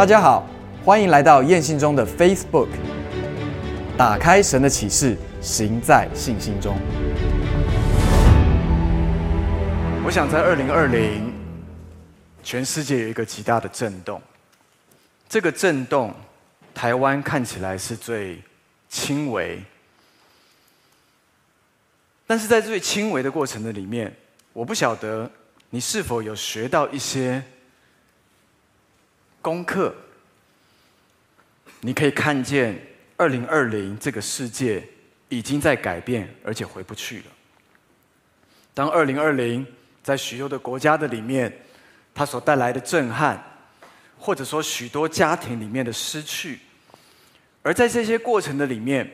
大家好，欢迎来到燕信中的 Facebook。打开神的启示，行在信心中。我想在二零二零，全世界有一个极大的震动。这个震动，台湾看起来是最轻微，但是在最轻微的过程的里面，我不晓得你是否有学到一些功课。你可以看见，二零二零这个世界已经在改变，而且回不去了。当二零二零在许多的国家的里面，它所带来的震撼。或者说，许多家庭里面的失去，而在这些过程的里面，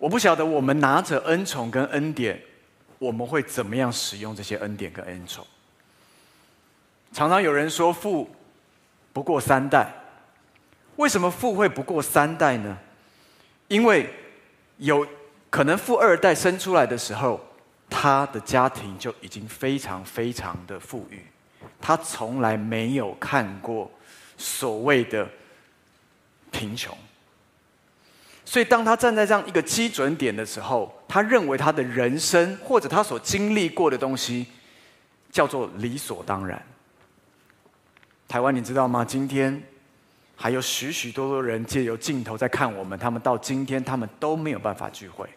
我不晓得我们拿着恩宠跟恩典，我们会怎么样使用这些恩典跟恩宠？常常有人说富不过三代，为什么富会不过三代呢？因为有可能富二代生出来的时候，他的家庭就已经非常非常的富裕，他从来没有看过。所谓的贫穷，所以当他站在这样一个基准点的时候，他认为他的人生或者他所经历过的东西叫做理所当然。台湾，你知道吗？今天还有许许多多人借由镜头在看我们，他们到今天他们都没有办法聚会，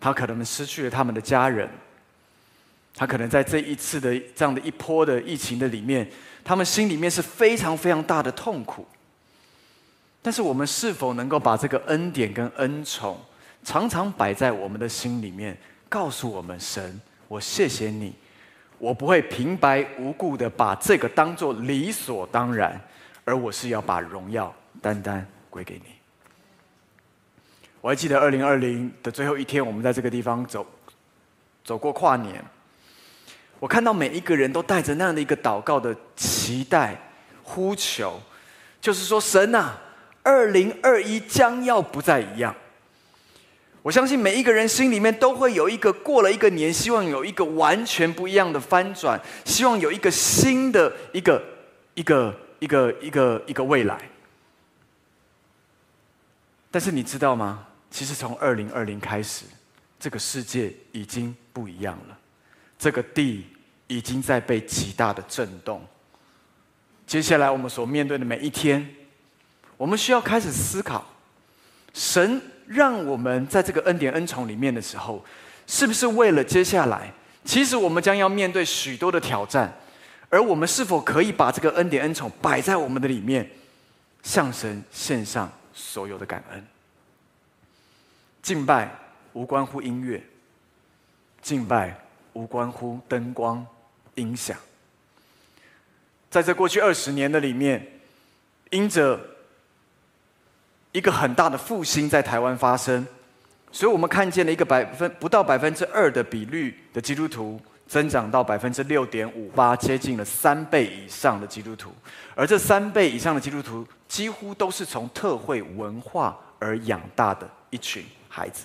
他可能失去了他们的家人，他可能在这一次的这样的一波的疫情的里面。他们心里面是非常非常大的痛苦，但是我们是否能够把这个恩典跟恩宠常常摆在我们的心里面，告诉我们神，我谢谢你，我不会平白无故的把这个当做理所当然，而我是要把荣耀单单归给你。我还记得二零二零的最后一天，我们在这个地方走走过跨年。我看到每一个人都带着那样的一个祷告的期待、呼求，就是说，神啊，二零二一将要不再一样。我相信每一个人心里面都会有一个过了一个年，希望有一个完全不一样的翻转，希望有一个新的一个一个一个一个一个未来。但是你知道吗？其实从二零二零开始，这个世界已经不一样了。这个地已经在被极大的震动。接下来我们所面对的每一天，我们需要开始思考：神让我们在这个恩典恩宠里面的时候，是不是为了接下来？其实我们将要面对许多的挑战，而我们是否可以把这个恩典恩宠摆在我们的里面，向神献上所有的感恩？敬拜无关乎音乐，敬拜。无关乎灯光、音响，在这过去二十年的里面，因着一个很大的复兴在台湾发生，所以我们看见了一个百分不到百分之二的比率的基督徒增长到百分之六点五八，接近了三倍以上的基督徒，而这三倍以上的基督徒几乎都是从特会文化而养大的一群孩子。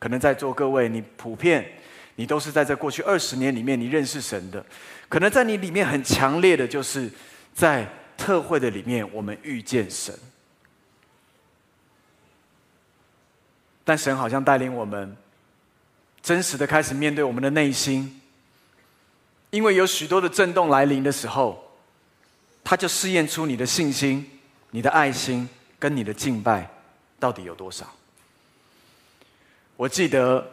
可能在座各位，你普遍。你都是在这过去二十年里面，你认识神的，可能在你里面很强烈的，就是在特会的里面，我们遇见神。但神好像带领我们，真实的开始面对我们的内心，因为有许多的震动来临的时候，他就试验出你的信心、你的爱心跟你的敬拜到底有多少。我记得。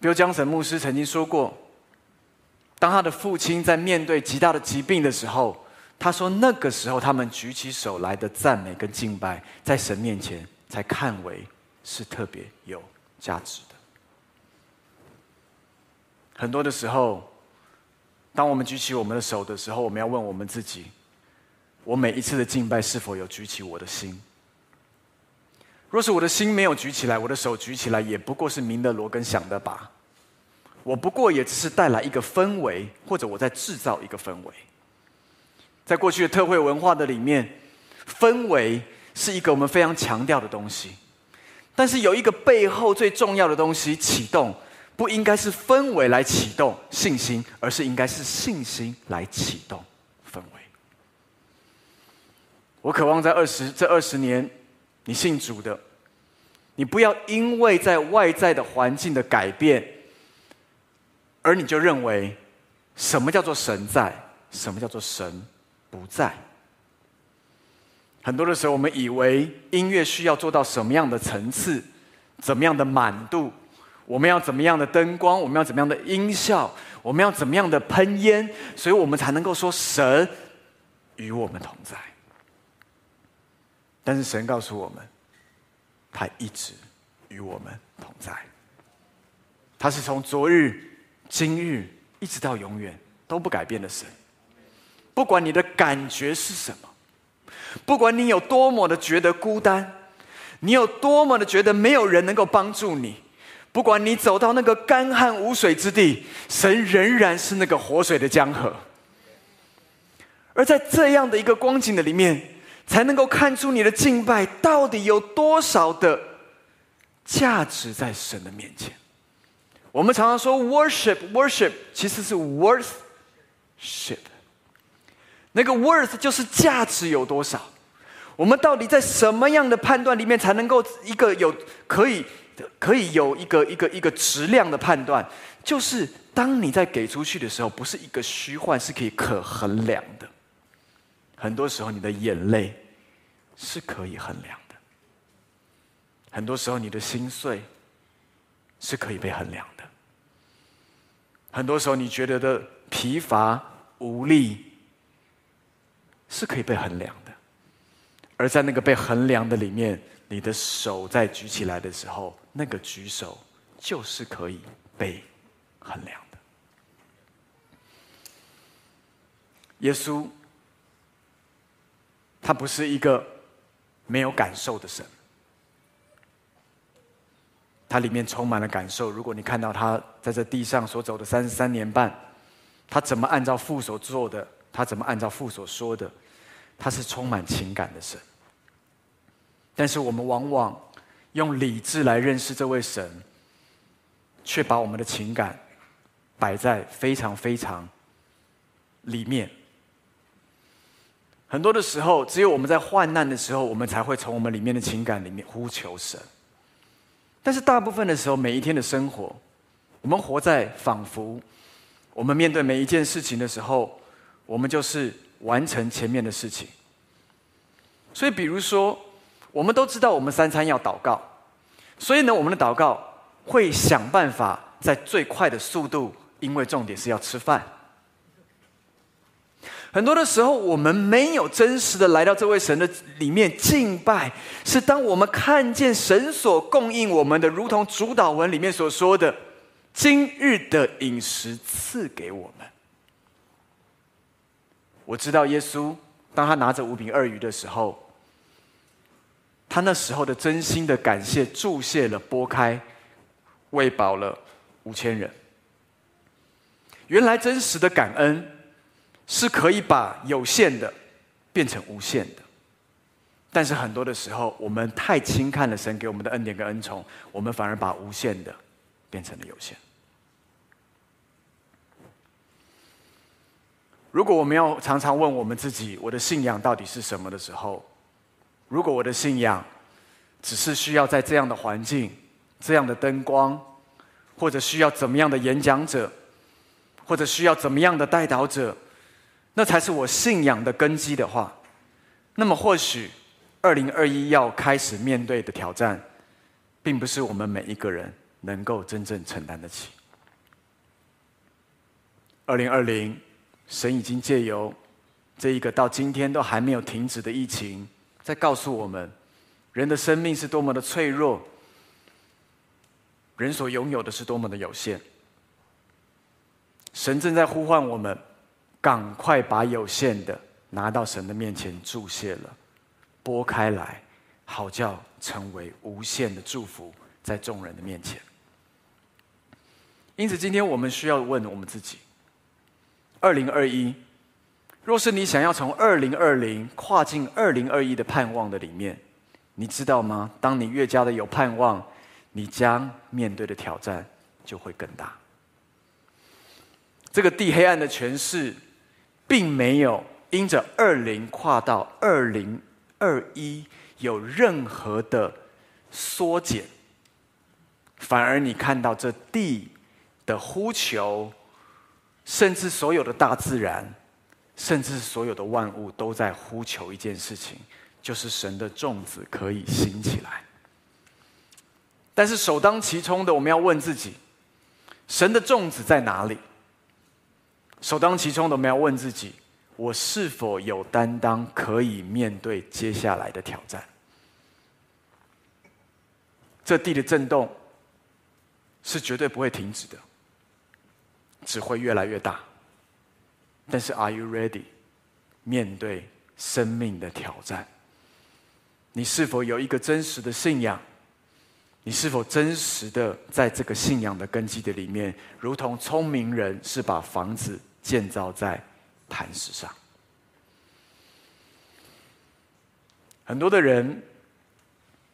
比如江神牧师曾经说过，当他的父亲在面对极大的疾病的时候，他说那个时候他们举起手来的赞美跟敬拜，在神面前才看为是特别有价值的。很多的时候，当我们举起我们的手的时候，我们要问我们自己：我每一次的敬拜是否有举起我的心？若是我的心没有举起来，我的手举起来也不过是鸣的锣跟响的吧，我不过也只是带来一个氛围，或者我在制造一个氛围。在过去的特会文化的里面，氛围是一个我们非常强调的东西，但是有一个背后最重要的东西启动，不应该是氛围来启动信心，而是应该是信心来启动氛围。我渴望在二十这二十年，你信主的，你不要因为在外在的环境的改变，而你就认为什么叫做神在，什么叫做神不在。很多的时候，我们以为音乐需要做到什么样的层次，怎么样的满度，我们要怎么样的灯光，我们要怎么样的音效，我们要怎么样的喷烟，所以我们才能够说神与我们同在。但是神告诉我们，他一直与我们同在。他是从昨日、今日一直到永远都不改变的神。不管你的感觉是什么。不管你有多么的觉得孤单，你有多么的觉得没有人能够帮助你，不管你走到那个干旱无水之地，神仍然是那个活水的江河。而在这样的一个光景的里面，才能够看出你的敬拜到底有多少的价值在神的面前。我们常常说 worship，worship 其实是 worthship。那个 worth 就是价值有多少？我们到底在什么样的判断里面才能够一个有可以可以有一个一个一个质量的判断？就是当你在给出去的时候，不是一个虚幻，是可以可衡量的。很多时候，你的眼泪是可以衡量的；很多时候，你的心碎是可以被衡量的；很多时候，你觉得的疲乏无力。是可以被衡量的，而在那个被衡量的里面，你的手在举起来的时候，那个举手就是可以被衡量的。耶稣，他不是一个没有感受的神，他里面充满了感受。如果你看到他在这地上所走的三十三年半，他怎么按照父所做的？他怎么按照父所说的？他是充满情感的神，但是我们往往用理智来认识这位神，却把我们的情感摆在非常非常里面。很多的时候，只有我们在患难的时候，我们才会从我们里面的情感里面呼求神。但是大部分的时候，每一天的生活，我们活在仿佛我们面对每一件事情的时候。我们就是完成前面的事情，所以比如说，我们都知道我们三餐要祷告，所以呢，我们的祷告会想办法在最快的速度，因为重点是要吃饭。很多的时候，我们没有真实的来到这位神的里面敬拜，是当我们看见神所供应我们的，如同主祷文里面所说的，今日的饮食赐给我们。我知道耶稣，当他拿着五饼二鱼的时候，他那时候的真心的感谢，注谢了，拨开，喂饱了五千人。原来真实的感恩，是可以把有限的变成无限的。但是很多的时候，我们太轻看了神给我们的恩典跟恩宠，我们反而把无限的变成了有限。如果我们要常常问我们自己，我的信仰到底是什么的时候，如果我的信仰只是需要在这样的环境、这样的灯光，或者需要怎么样的演讲者，或者需要怎么样的带导者，那才是我信仰的根基的话，那么或许二零二一要开始面对的挑战，并不是我们每一个人能够真正承担得起。二零二零。神已经借由这一个到今天都还没有停止的疫情，在告诉我们，人的生命是多么的脆弱，人所拥有的是多么的有限。神正在呼唤我们，赶快把有限的拿到神的面前注谢了，拨开来，好叫成为无限的祝福在众人的面前。因此，今天我们需要问我们自己。二零二一，若是你想要从二零二零跨进二零二一的盼望的里面，你知道吗？当你越加的有盼望，你将面对的挑战就会更大。这个地黑暗的权势，并没有因着二零跨到二零二一有任何的缩减，反而你看到这地的呼求，甚至所有的大自然，甚至所有的万物都在呼求一件事情，就是神的种子可以兴起来。但是首当其冲的，我们要问自己：神的种子在哪里？首当其冲的，我们要问自己：我是否有担当，可以面对接下来的挑战？这地的震动是绝对不会停止的，只会越来越大。但是，Are you ready？面对生命的挑战，你是否有一个真实的信仰？你是否真实的在这个信仰的根基的里面，如同聪明人是把房子建造在磐石上？很多的人，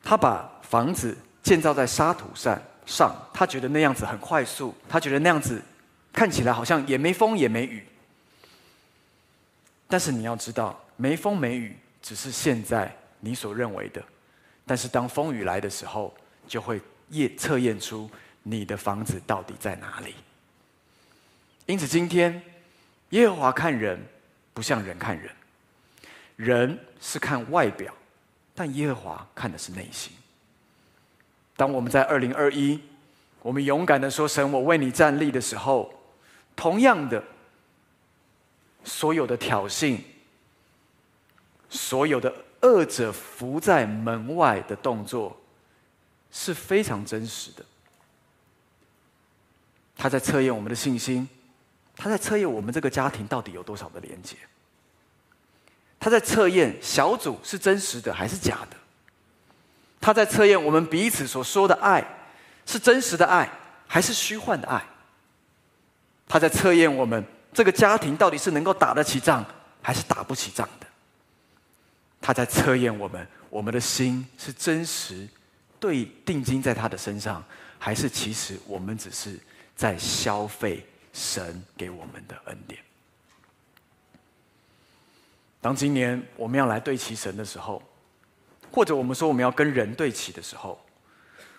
他把房子建造在沙土上，上他觉得那样子很快速，他觉得那样子看起来好像也没风也没雨。但是你要知道，没风没雨只是现在你所认为的，但是当风雨来的时候，就会验测验出你的房子到底在哪里。因此，今天耶和华看人不像人看人，人是看外表，但耶和华看的是内心。当我们在二零二一，我们勇敢的说：“神，我为你站立”的时候，同样的，所有的挑衅，所有的恶者伏在门外的动作。是非常真实的。他在测验我们的信心，他在测验我们这个家庭到底有多少的连接。他在测验小组是真实的还是假的。他在测验我们彼此所说的爱是真实的爱还是虚幻的爱。他在测验我们这个家庭到底是能够打得起仗还是打不起仗的。他在测验我们，我们的心是真实。对，定睛在他的身上，还是其实我们只是在消费神给我们的恩典？当今年我们要来对齐神的时候，或者我们说我们要跟人对齐的时候，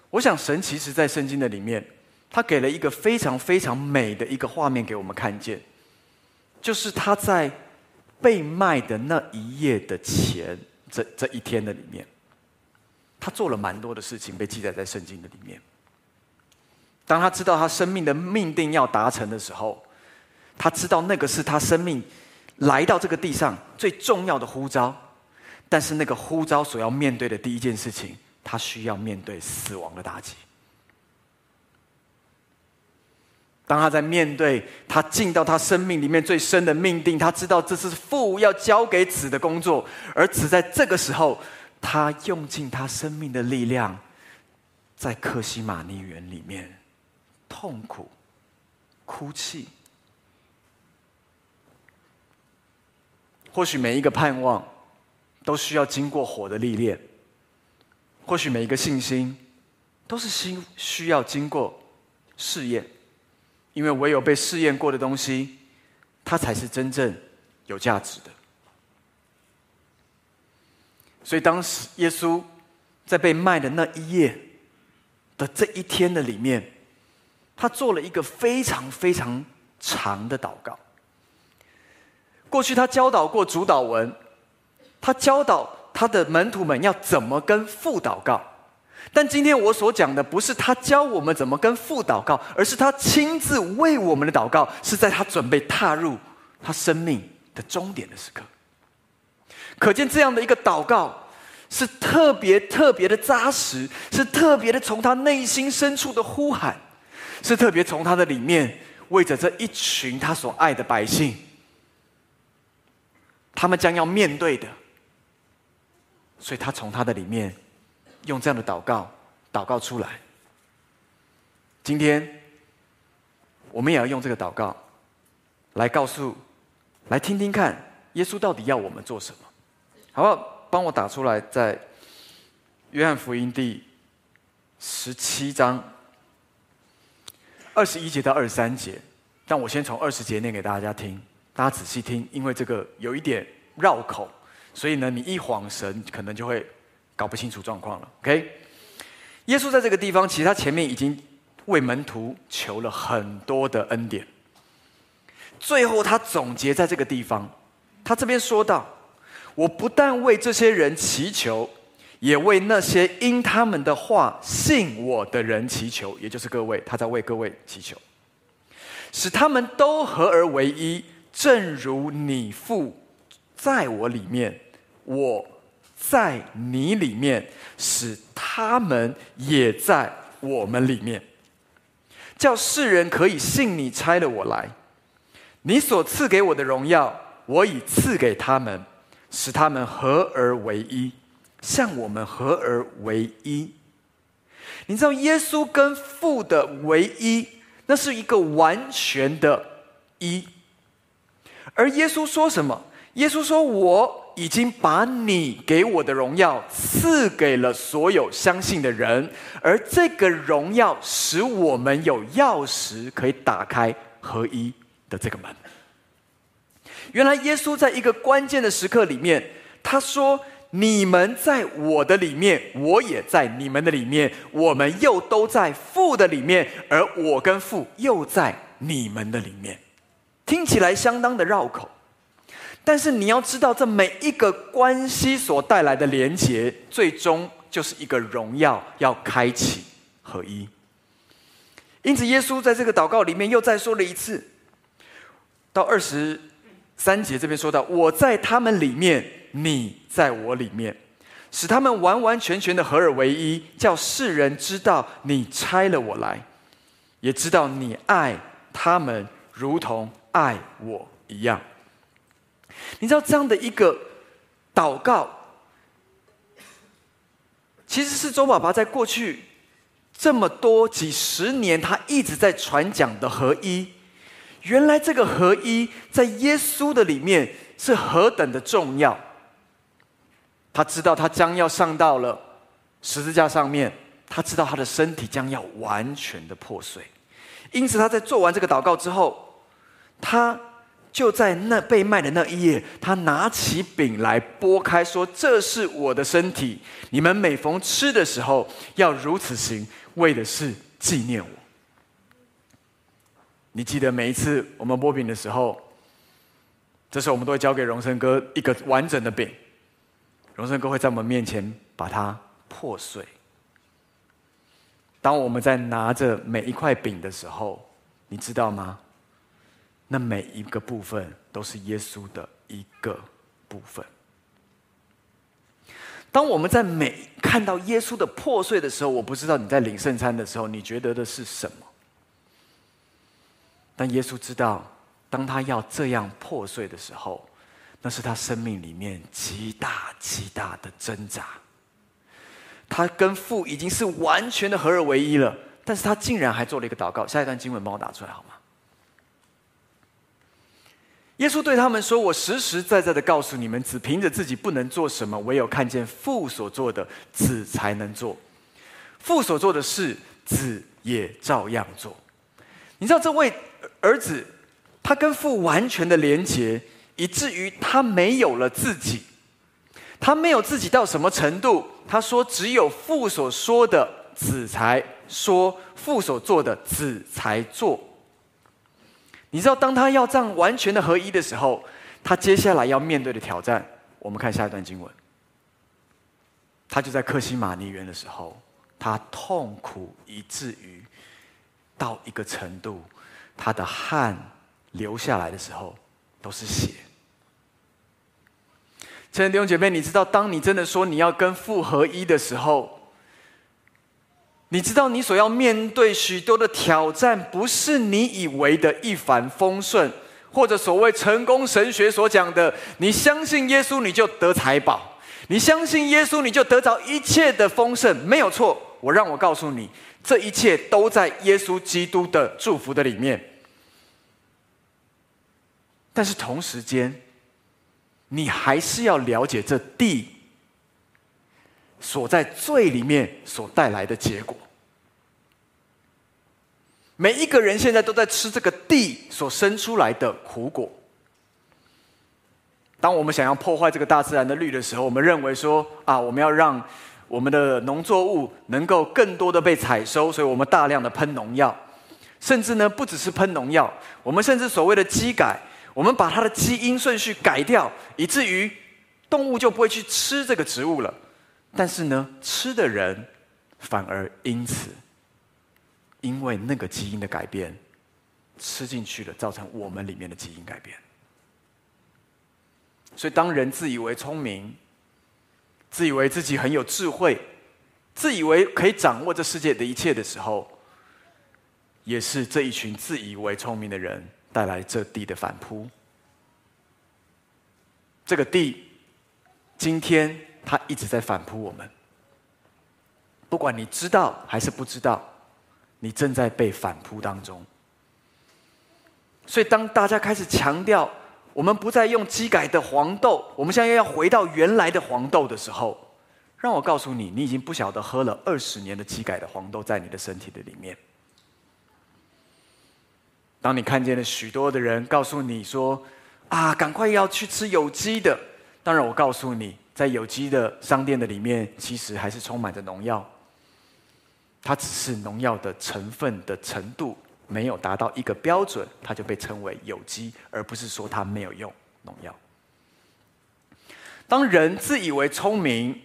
我想神其实在圣经的里面，他给了一个非常非常美的一个画面给我们看见，就是他在被卖的那一夜的前这这一天的里面。他做了蛮多的事情，被记载在圣经的里面。当他知道他生命的命定要达成的时候，他知道那个是他生命来到这个地上最重要的呼召。但是那个呼召所要面对的第一件事情，他需要面对死亡的打击。当他在面对他进到他生命里面最深的命定，他知道这是父要交给子的工作，而子在这个时候。他用尽他生命的力量，在克西玛尼园里面痛苦、哭泣。或许每一个盼望都需要经过火的历练，或许每一个信心都是需需要经过试验，因为唯有被试验过的东西，它才是真正有价值的。所以，当时耶稣在被卖的那一夜的这一天的里面，他做了一个非常非常长的祷告。过去他教导过主祷文，他教导他的门徒们要怎么跟父祷告。但今天我所讲的不是他教我们怎么跟父祷告，而是他亲自为我们的祷告，是在他准备踏入他生命的终点的时刻。可见这样的一个祷告是特别特别的扎实，是特别的从他内心深处的呼喊，是特别从他的里面为着这一群他所爱的百姓，他们将要面对的，所以他从他的里面用这样的祷告祷告出来。今天我们也要用这个祷告来告诉，来听听看耶稣到底要我们做什么。好不好？帮我打出来，在约翰福音第十七章二十一节到二十三节。但我先从二十节念给大家听，大家仔细听，因为这个有一点绕口，所以呢，你一晃神，可能就会搞不清楚状况了。OK，耶稣在这个地方，其实他前面已经为门徒求了很多的恩典，最后他总结在这个地方，他这边说道：“我不但为这些人祈求，也为那些因他们的话信我的人祈求，也就是各位，他在为各位祈求，使他们都合而为一，正如你父在我里面，我在你里面，使他们也在我们里面。”叫世人可以信你差了我来，你所赐给我的荣耀，我已赐给他们，使他们合而为一，像我们合而为一。你知道耶稣跟父的唯一，那是一个完全的一。而耶稣说什么？耶稣说：“我已经把你给我的荣耀赐给了所有相信的人，而这个荣耀使我们有钥匙可以打开合一的这个门。”原来耶稣在一个关键的时刻里面，他说：“你们在我的里面，我也在你们的里面，我们又都在父的里面，而我跟父又在你们的里面。”听起来相当的绕口。但是你要知道，这每一个关系所带来的连结，最终就是一个荣耀要开启合一。因此，耶稣在这个祷告里面又再说了一次，到二十三节这边说到：“我在他们里面，你在我里面，使他们完完全全的合而为一，叫世人知道你差了我来，也知道你爱他们如同爱我一样。”你知道这样的一个祷告，其实是周爸爸在过去这么多几十年，他一直在传讲的合一。原来这个合一在耶稣的里面是何等的重要。他知道他将要上到了十字架上面，他知道他的身体将要完全的破碎，因此他在做完这个祷告之后，他。就在那被卖的那一夜，他拿起饼来拨开，说：“这是我的身体，你们每逢吃的时候要如此行，为的是纪念我。”你记得每一次我们剥饼的时候，这时候我们都会交给荣生哥一个完整的饼，荣生哥会在我们面前把它破碎。当我们在拿着每一块饼的时候，你知道吗？那每一个部分都是耶稣的一个部分。当我们在每看到耶稣的破碎的时候，我不知道你在领圣餐的时候，你觉得的是什么？但耶稣知道，当他要这样破碎的时候，那是他生命里面极大极大的挣扎。他跟父已经是完全的合而为一了，但是他竟然还做了一个祷告。下一段经文帮我打出来好吗？耶稣对他们说：“我实实在在的告诉你们，只凭着自己不能做什么，唯有看见父所做的，子才能做。父所做的事，子也照样做。你知道这位儿子，他跟父完全的连结，以至于他没有了自己。他没有自己到什么程度？他说：只有父所说的，子才说；父所做的，子才做。”你知道，当他要这样完全的合一的时候，他接下来要面对的挑战，我们看下一段经文。他就在克西马尼园的时候，他痛苦以至于到一个程度，他的汗流下来的时候都是血。亲爱的弟兄姐妹，你知道，当你真的说你要跟父合一的时候，你知道，你所要面对许多的挑战，不是你以为的一帆风顺，或者所谓成功神学所讲的，你相信耶稣你就得财宝，你相信耶稣你就得着一切的丰盛，没有错。我让我告诉你，这一切都在耶稣基督的祝福的里面。但是同时间，你还是要了解这地。所在罪里面所带来的结果，每一个人现在都在吃这个地所生出来的苦果。当我们想要破坏这个大自然的律的时候，我们认为说啊，我们要让我们的农作物能够更多的被采收，所以我们大量的喷农药，甚至呢，不只是喷农药，我们甚至所谓的基改，我们把它的基因顺序改掉，以至于动物就不会去吃这个植物了。但是呢，吃的人反而因此，因为那个基因的改变，吃进去了，造成我们里面的基因改变。所以，当人自以为聪明，自以为自己很有智慧，自以为可以掌握这世界的一切的时候，也是这一群自以为聪明的人带来这地的反扑。这个地，今天。他一直在反扑我们，不管你知道还是不知道，你正在被反扑当中。所以，当大家开始强调我们不再用基改的黄豆，我们现在要回到原来的黄豆的时候，让我告诉你，你已经不晓得喝了二十年的基改的黄豆在你的身体的里面。当你看见了许多的人告诉你说：“啊，赶快要去吃有机的。”当然，我告诉你。在有机的商店的里面，其实还是充满着农药。它只是农药的成分的程度没有达到一个标准，它就被称为有机，而不是说它没有用农药。当人自以为聪明，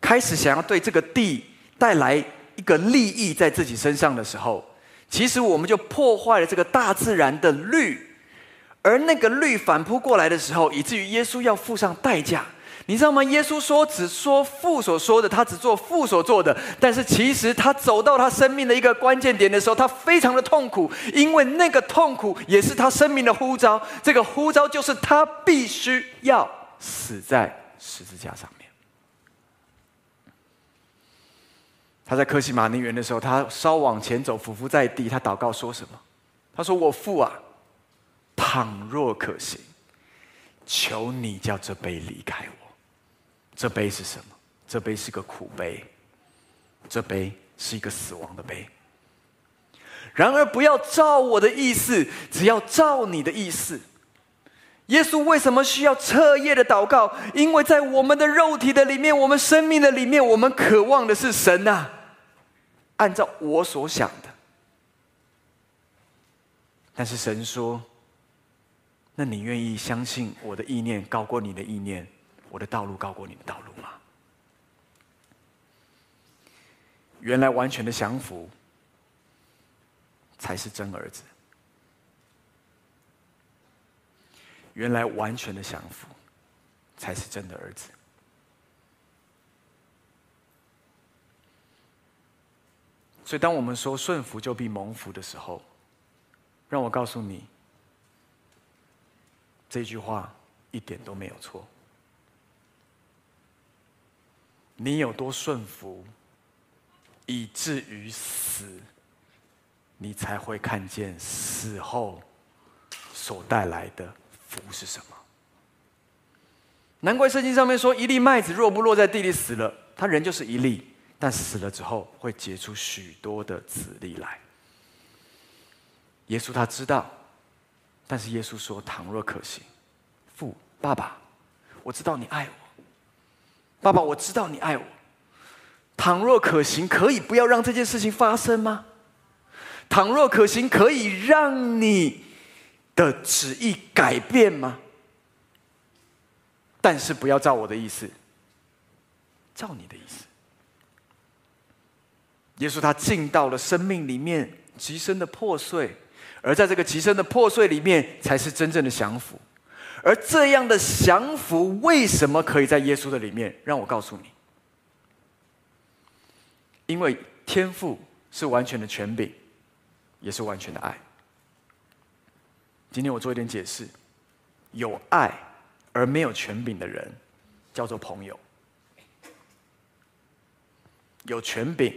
开始想要对这个地带来一个利益在自己身上的时候，其实我们就破坏了这个大自然的律，而那个律反扑过来的时候，以至于耶稣要付上代价。你知道吗？耶稣说只说父所说的，他只做父所做的。但是其实他走到他生命的一个关键点的时候，他非常的痛苦，因为那个痛苦也是他生命的呼召。这个呼召就是他必须要死在十字架上面。他在客西马尼园的时候，他稍往前走，俯伏在地，他祷告说什么？他说：“我父啊，倘若可行，求你叫这杯离开我。”这杯是什么？这杯是个苦杯，这杯是一个死亡的杯。然而，不要照我的意思，只要照你的意思。耶稣为什么需要彻夜的祷告？因为在我们的肉体的里面，我们生命的里面，我们渴望的是神呐、按照我所想的。但是神说：“那你愿意相信我的意念高过你的意念？”我的道路高过你的道路吗？原来完全的降服才是真儿子。原来完全的降服才是真的儿子。所以，当我们说顺服就必蒙福的时候，让我告诉你，这句话一点都没有错。你有多顺服，以至于死，你才会看见死后所带来的福是什么。难怪圣经上面说，一粒麦子若不落在地里死了，它仍旧是一粒；但死了之后，会结出许多的子粒来。耶稣他知道，但是耶稣说：“倘若可行，父爸爸，我知道你爱我。”爸爸，我知道你爱我。倘若可行，可以不要让这件事情发生吗？倘若可行，可以让你的旨意改变吗？但是不要照我的意思，照你的意思。耶稣他进到了生命里面极深的破碎，而在这个极深的破碎里面，才是真正的降服。而这样的降服，为什么可以在耶稣的里面？让我告诉你，因为天赋是完全的权柄，也是完全的爱。今天我做一点解释：有爱而没有权柄的人，叫做朋友；有权柄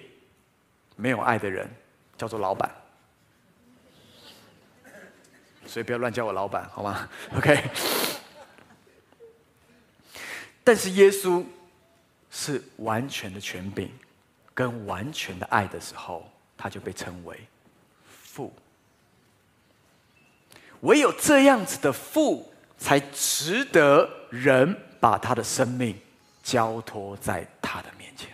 没有爱的人，叫做老板。所以不要乱叫我老板，好吗？OK。但是耶稣是完全的权柄跟完全的爱的时候，他就被称为父。唯有这样子的父，才值得人把他的生命交托在他的面前。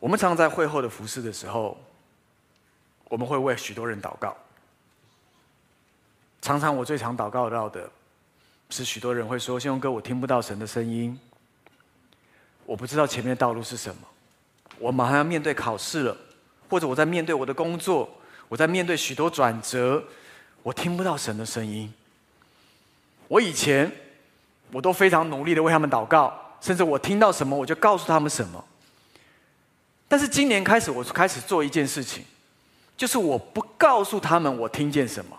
我们常常在会后的服事的时候，我们会为许多人祷告。常常我最常祷告到的，是许多人会说：“信宏哥，我听不到神的声音，我不知道前面的道路是什么，我马上要面对考试了，或者我在面对我的工作，我在面对许多转折，我听不到神的声音。我以前我都非常努力的为他们祷告，甚至我听到什么我就告诉他们什么。但是今年开始，我开始做一件事情，就是我不告诉他们我听见什么。”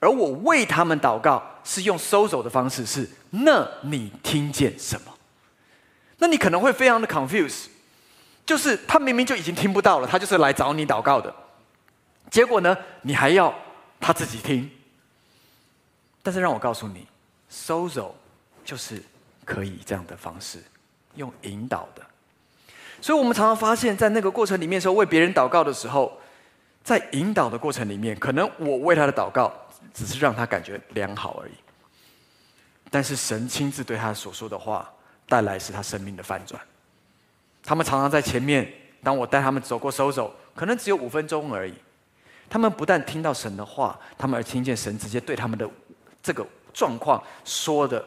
而我为他们祷告，是用 sozo 的方式，是那你听见什么？那你可能会非常的 confuse，就是他明明就已经听不到了，他就是来找你祷告的，结果呢，你还要他自己听。但是让我告诉你，sozo 就是可以这样的方式，用引导的。所以我们常常发现，在那个过程里面的时候，为别人祷告的时候，在引导的过程里面，可能我为他的祷告。只是让他感觉良好而已，但是神亲自对他所说的话，带来是他生命的翻转。他们常常在前面，当我带他们走过收走，可能只有五分钟而已。他们不但听到神的话，他们而听见神直接对他们的这个状况说的，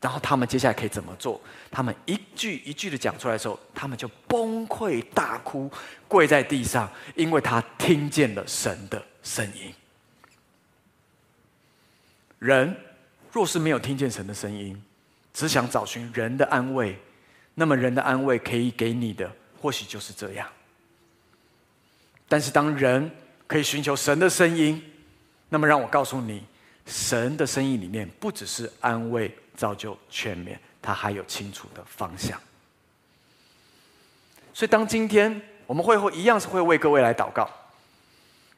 然后他们接下来可以怎么做？他们一句一句的讲出来的时候，他们就崩溃大哭，跪在地上，因为他听见了神的声音。人若是没有听见神的声音，只想找寻人的安慰，那么人的安慰可以给你的，或许就是这样。但是当人可以寻求神的声音，那么让我告诉你，神的声音里面不只是安慰、造就、劝勉，他还有清楚的方向。所以当今天我们会后一样是会为各位来祷告。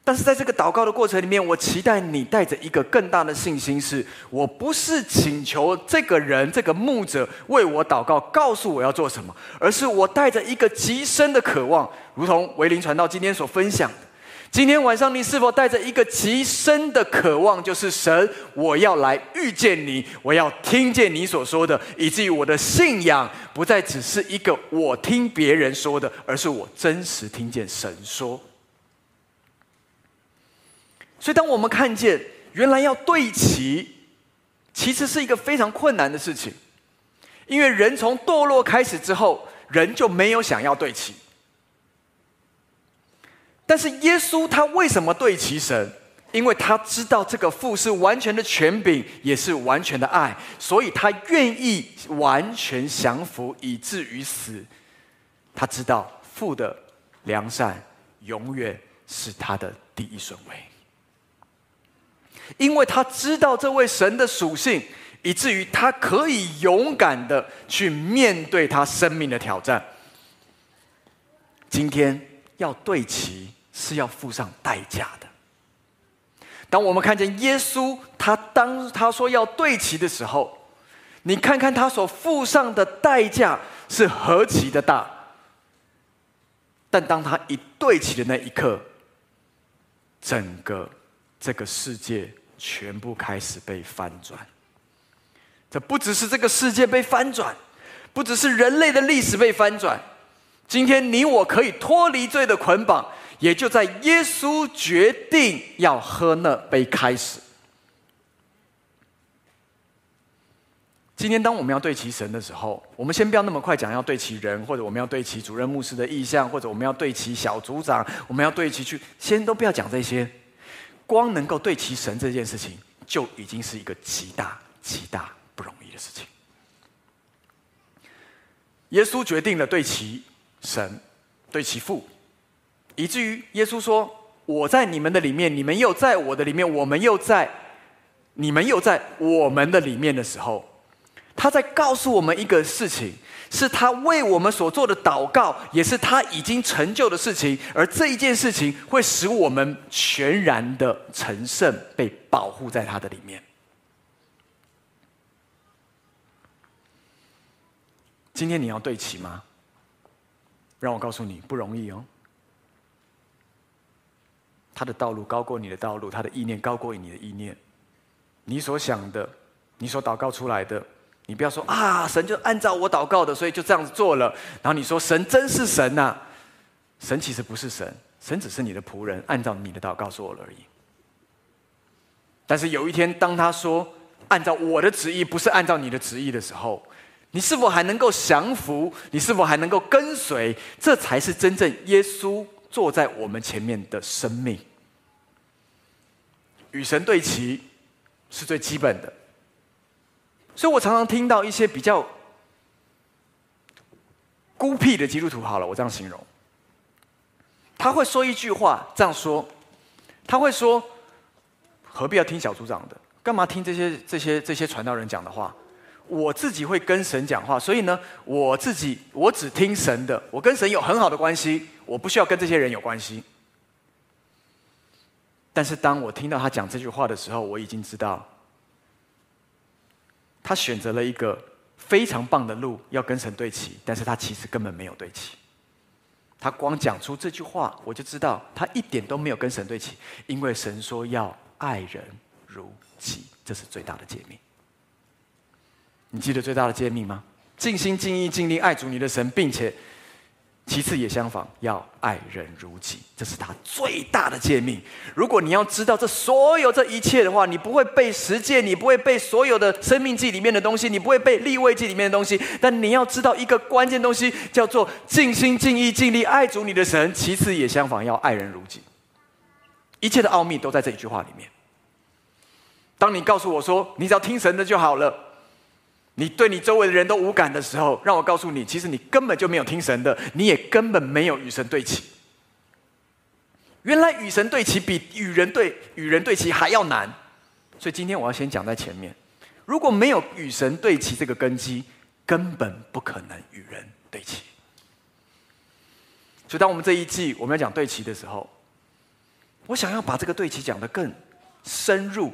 但是在这个祷告的过程里面，我期待你带着一个更大的信心是：我不是请求这个人、这个牧者为我祷告，告诉我要做什么，而是我带着一个极深的渴望，如同维林传道今天所分享。今天晚上，你是否带着一个极深的渴望，就是神，我要来遇见你，我要听见你所说的，以至于我的信仰不再只是一个我听别人说的，而是我真实听见神说。所以，当我们看见原来要对齐，其实是一个非常困难的事情，因为人从堕落开始之后，人就没有想要对齐。但是耶稣他为什么对齐神？因为他知道这个父是完全的权柄，也是完全的爱，所以他愿意完全降服，以至于死。他知道父的良善永远是他的第一顺位。因为他知道这位神的属性，以至于他可以勇敢的去面对他生命的挑战。今天要对齐是要付上代价的。当我们看见耶稣，他当他说要对齐的时候，你看看他所付上的代价是何其的大。但当他一对齐的那一刻，整个。这个世界全部开始被翻转。这不只是这个世界被翻转，不只是人类的历史被翻转。今天你我可以脱离罪的捆绑，也就在耶稣决定要喝那杯开始。今天当我们要对齐神的时候，我们先不要那么快讲要对齐人，或者我们要对齐主任牧师的意向，或者我们要对齐小组长，我们要对齐去，先都不要讲这些。光能够对齐神这件事情，就已经是一个极大极大不容易的事情。耶稣决定了对齐神，对其父，以至于耶稣说：“我在你们的里面，你们又在我的里面，我们又在你们又在我们的里面的时候，他在告诉我们一个事情。”是他为我们所做的祷告，也是他已经成就的事情，而这一件事情会使我们全然的成圣，被保护在他的里面。今天你要对齐吗？让我告诉你，不容易哦。他的道路高过你的道路，他的意念高过你的意念。你所想的，你所祷告出来的，你不要说啊，神就按照我祷告的，所以就这样子做了。然后你说神真是神呐、啊，神其实不是神，神只是你的仆人，按照你的祷告做了而已。但是有一天，当他说按照我的旨意，不是按照你的旨意的时候，你是否还能够降服？你是否还能够跟随？这才是真正耶稣坐在我们前面的生命。与神对齐是最基本的。所以我常常听到一些比较孤僻的基督徒，好了，我这样形容，他会说一句话，这样说，他会说。何必要听小组长的？干嘛听这些这些这些传道人讲的话？我自己会跟神讲话，所以呢，我自己我只听神的。我跟神有很好的关系，我不需要跟这些人有关系。但是当我听到他讲这句话的时候，我已经知道，他选择了一个非常棒的路，要跟神对齐，但是他其实根本没有对齐。他光讲出这句话，我就知道他一点都没有跟神对齐，因为神说要。爱人如己，这是最大的诫命。你记得最大的诫命吗？尽心尽意尽力爱主你的神，并且其次也相仿，要爱人如己，这是他最大的诫命。如果你要知道这所有这一切的话，你不会背十诫，你不会背所有的生命记里面的东西，你不会背利未记里面的东西。但你要知道一个关键东西，叫做尽心尽意尽力爱主你的神，其次也相仿，要爱人如己。一切的奥秘都在这一句话里面。当你告诉我说你只要听神的就好了，你对你周围的人都无感的时候，让我告诉你，其实你根本就没有听神的，你也根本没有与神对齐。原来与神对齐比与人对与人对齐还要难，所以今天我要先讲在前面。如果没有与神对齐这个根基，根本不可能与人对齐。所以当我们这一季我们要讲对齐的时候，我想要把这个对齐讲得更深入，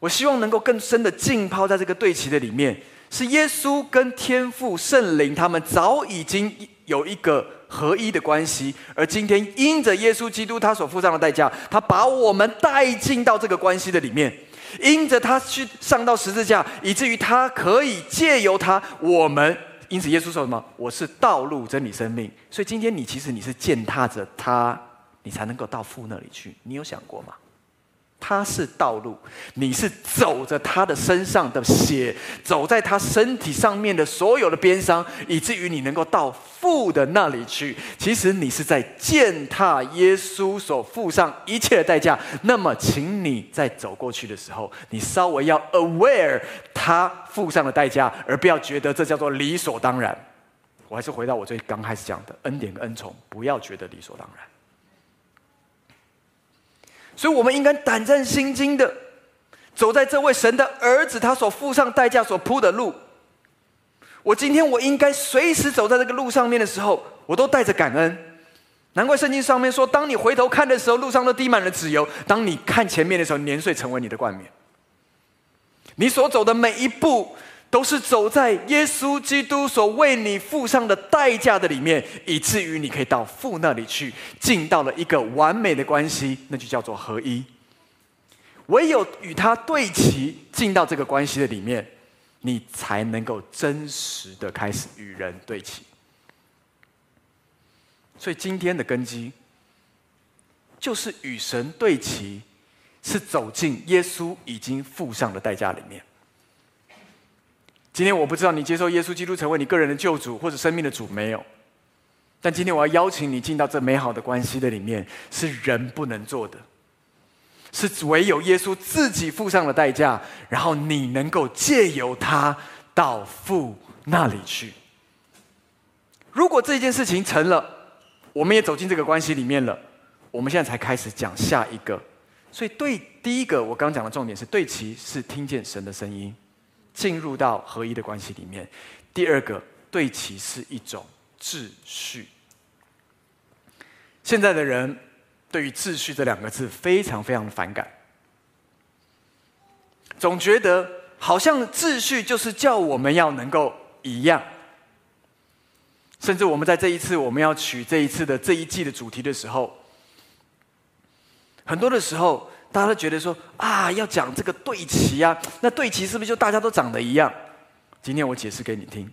我希望能够更深的浸泡在这个对齐的里面，是耶稣跟天父圣灵他们早已经有一个合一的关系，而今天因着耶稣基督他所付上的代价，他把我们带进到这个关系的里面，因着他去上到十字架，以至于他可以借由他我们，因此耶稣说什么？我是道路、真理、生命。所以今天你其实你是践踏着他。你才能够到父那里去，你有想过吗？他是道路，你是走着他的身上的血，走在他身体上面的所有的鞭伤，以至于你能够到父的那里去。其实你是在践踏耶稣所付上一切的代价。那么，请你在走过去的时候，你稍微要 aware 他付上的代价，而不要觉得这叫做理所当然。我还是回到我最刚开始讲的恩典跟恩宠，不要觉得理所当然。所以，我们应该胆战心惊的走在这位神的儿子他所付上代价所铺的路。我今天我应该随时走在这个路上面的时候，我都带着感恩。难怪圣经上面说，当你回头看的时候，路上都滴满了脂油；当你看前面的时候，年岁成为你的冠冕。你所走的每一步。都是走在耶稣基督所为你付上的代价的里面，以至于你可以到父那里去，进到了一个完美的关系，那就叫做合一。唯有与他对齐，进到这个关系的里面，你才能够真实的开始与人对齐。所以今天的根基，就是与神对齐，是走进耶稣已经付上的代价里面。今天我不知道你接受耶稣基督成为你个人的救主或者生命的主没有，但今天我要邀请你进到这美好的关系的里面，是人不能做的，是唯有耶稣自己付上了代价，然后你能够借由他到父那里去。如果这件事情成了，我们也走进这个关系里面了，我们现在才开始讲下一个。所以对第一个我刚讲的重点是对齐，是听见神的声音。进入到合一的关系里面。第二个，对齐是一种秩序。现在的人对于“秩序”这两个字非常非常的反感，总觉得好像秩序就是叫我们要能够一样。甚至我们在这一次我们要取这一次的这一季的主题的时候，很多的时候，大家都觉得说啊，要讲这个对齐啊，那对齐是不是就大家都长得一样？今天我解释给你听。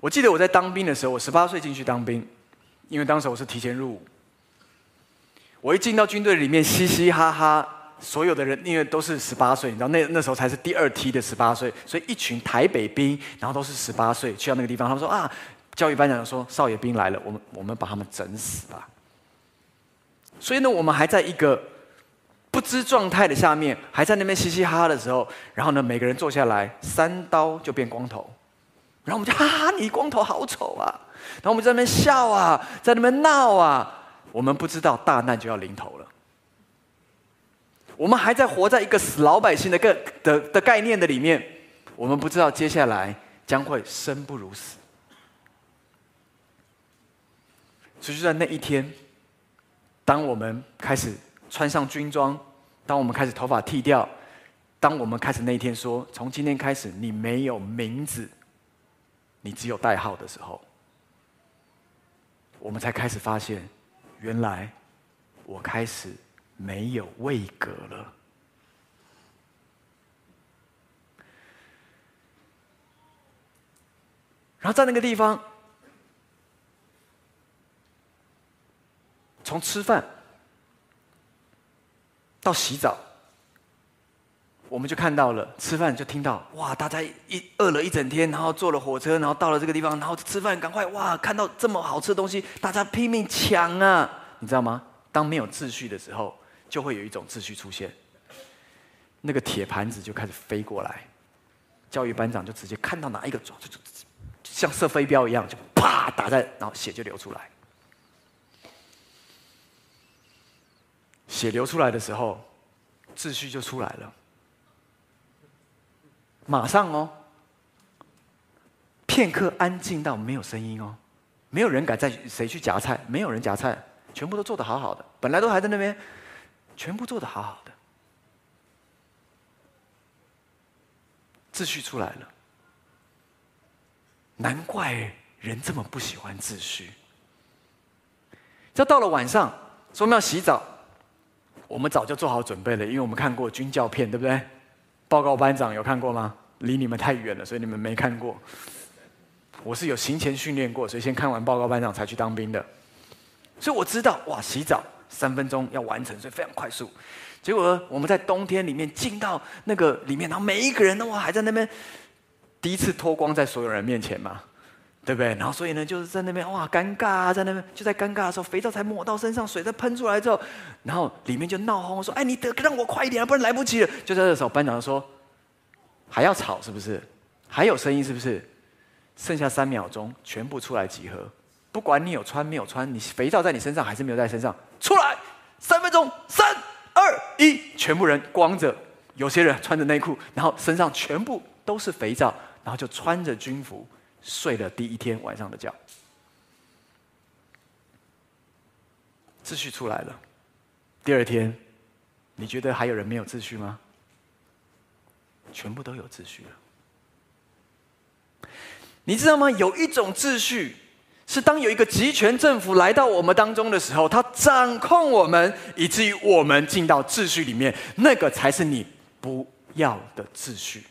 我记得我在当兵的时候，我十八岁进去当兵，因为当时我是提前入伍。我一进到军队里面，嘻嘻哈哈，所有的人因为都是十八岁，你知道那那时候才是第二梯的十八岁，所以一群台北兵，然后都是十八岁，去到那个地方，他们说啊，教育班长说少爷兵来了，我们我们把他们整死吧。所以呢，我们还在一个不知状态的下面，还在那边嘻嘻哈哈的时候，然后呢，每个人坐下来，三刀就变光头，然后我们就哈哈，你光头好丑啊！然后我们在那边笑啊，在那边闹啊，我们不知道大难就要临头了。我们还在活在一个死老百姓的个的的概念的里面，我们不知道接下来将会生不如死。所以就在那一天。当我们开始穿上军装，当我们开始头发剃掉，当我们开始那一天说，从今天开始你没有名字，你只有代号的时候，我们才开始发现，原来我开始没有位格了。然后在那个地方。从吃饭到洗澡，我们就看到了。吃饭就听到哇，大家一饿了一整天，然后坐了火车，然后到了这个地方，然后吃饭，赶快哇，看到这么好吃的东西，大家拼命抢啊！你知道吗？当没有秩序的时候，就会有一种秩序出现。那个铁盘子就开始飞过来，教育班长就直接看到哪一个就就像射飞镖一样，就啪打在，然后血就流出来。血流出来的时候，秩序就出来了。马上哦，片刻安静到没有声音哦，没有人敢再谁去夹菜，没有人夹菜，全部都做得好好的。本来都还在那边，全部做得好好的，秩序出来了。难怪人这么不喜欢秩序。这到了晚上，说我们要洗澡。我们早就做好准备了，因为我们看过军教片，对不对？报告班长有看过吗？离你们太远了，所以你们没看过。我是有行前训练过，所以先看完报告班长才去当兵的。所以我知道，哇，洗澡三分钟要完成，所以非常快速。结果我们在冬天里面进到那个里面，然后每一个人都哇还在那边第一次脱光在所有人面前嘛。对不对？然后所以呢，就是在那边哇，尴尬啊，在那边就在尴尬的时候，肥皂才抹到身上，水再喷出来之后，然后里面就闹哄哄说：“哎，你得让我快一点啊，不然来不及了。”就在这时候，班长说：“还要吵是不是？还有声音是不是？剩下三秒钟，全部出来集合。不管你有穿没有穿，你肥皂在你身上还是没有在身上，出来！三分钟，三二一，全部人光着，有些人穿着内裤，然后身上全部都是肥皂，然后就穿着军服。”睡了第一天晚上的觉，秩序出来了。第二天，你觉得还有人没有秩序吗？全部都有秩序了。你知道吗？有一种秩序，是当有一个集权政府来到我们当中的时候，他掌控我们，以至于我们进到秩序里面，那个才是你不要的秩序。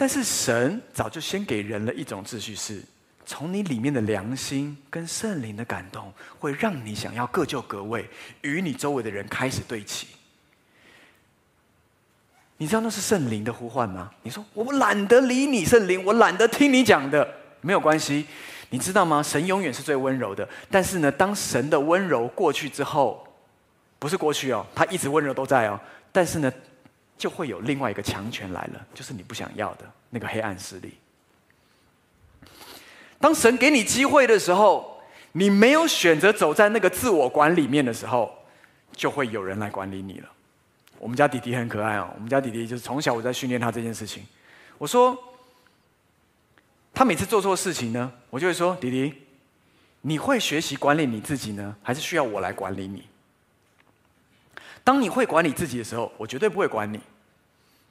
但是神早就先给人了一种秩序，是从你里面的良心跟圣灵的感动，会让你想要各就各位，与你周围的人开始对齐。你知道那是圣灵的呼唤吗？你说我懒得理你，圣灵，我懒得听你讲的，没有关系。你知道吗？神永远是最温柔的。但是呢，当神的温柔过去之后，不是过去哦，他一直温柔都在哦。但是呢。就会有另外一个强权来了，就是你不想要的那个黑暗势力。当神给你机会的时候，你没有选择走在那个自我管理面的时候，就会有人来管理你了。我们家弟弟很可爱哦，我们家弟弟就是从小我在训练他这件事情。我说，他每次做错事情呢，我就会说：“弟弟，你会学习管理你自己呢，还是需要我来管理你？”当你会管理自己的时候，我绝对不会管你；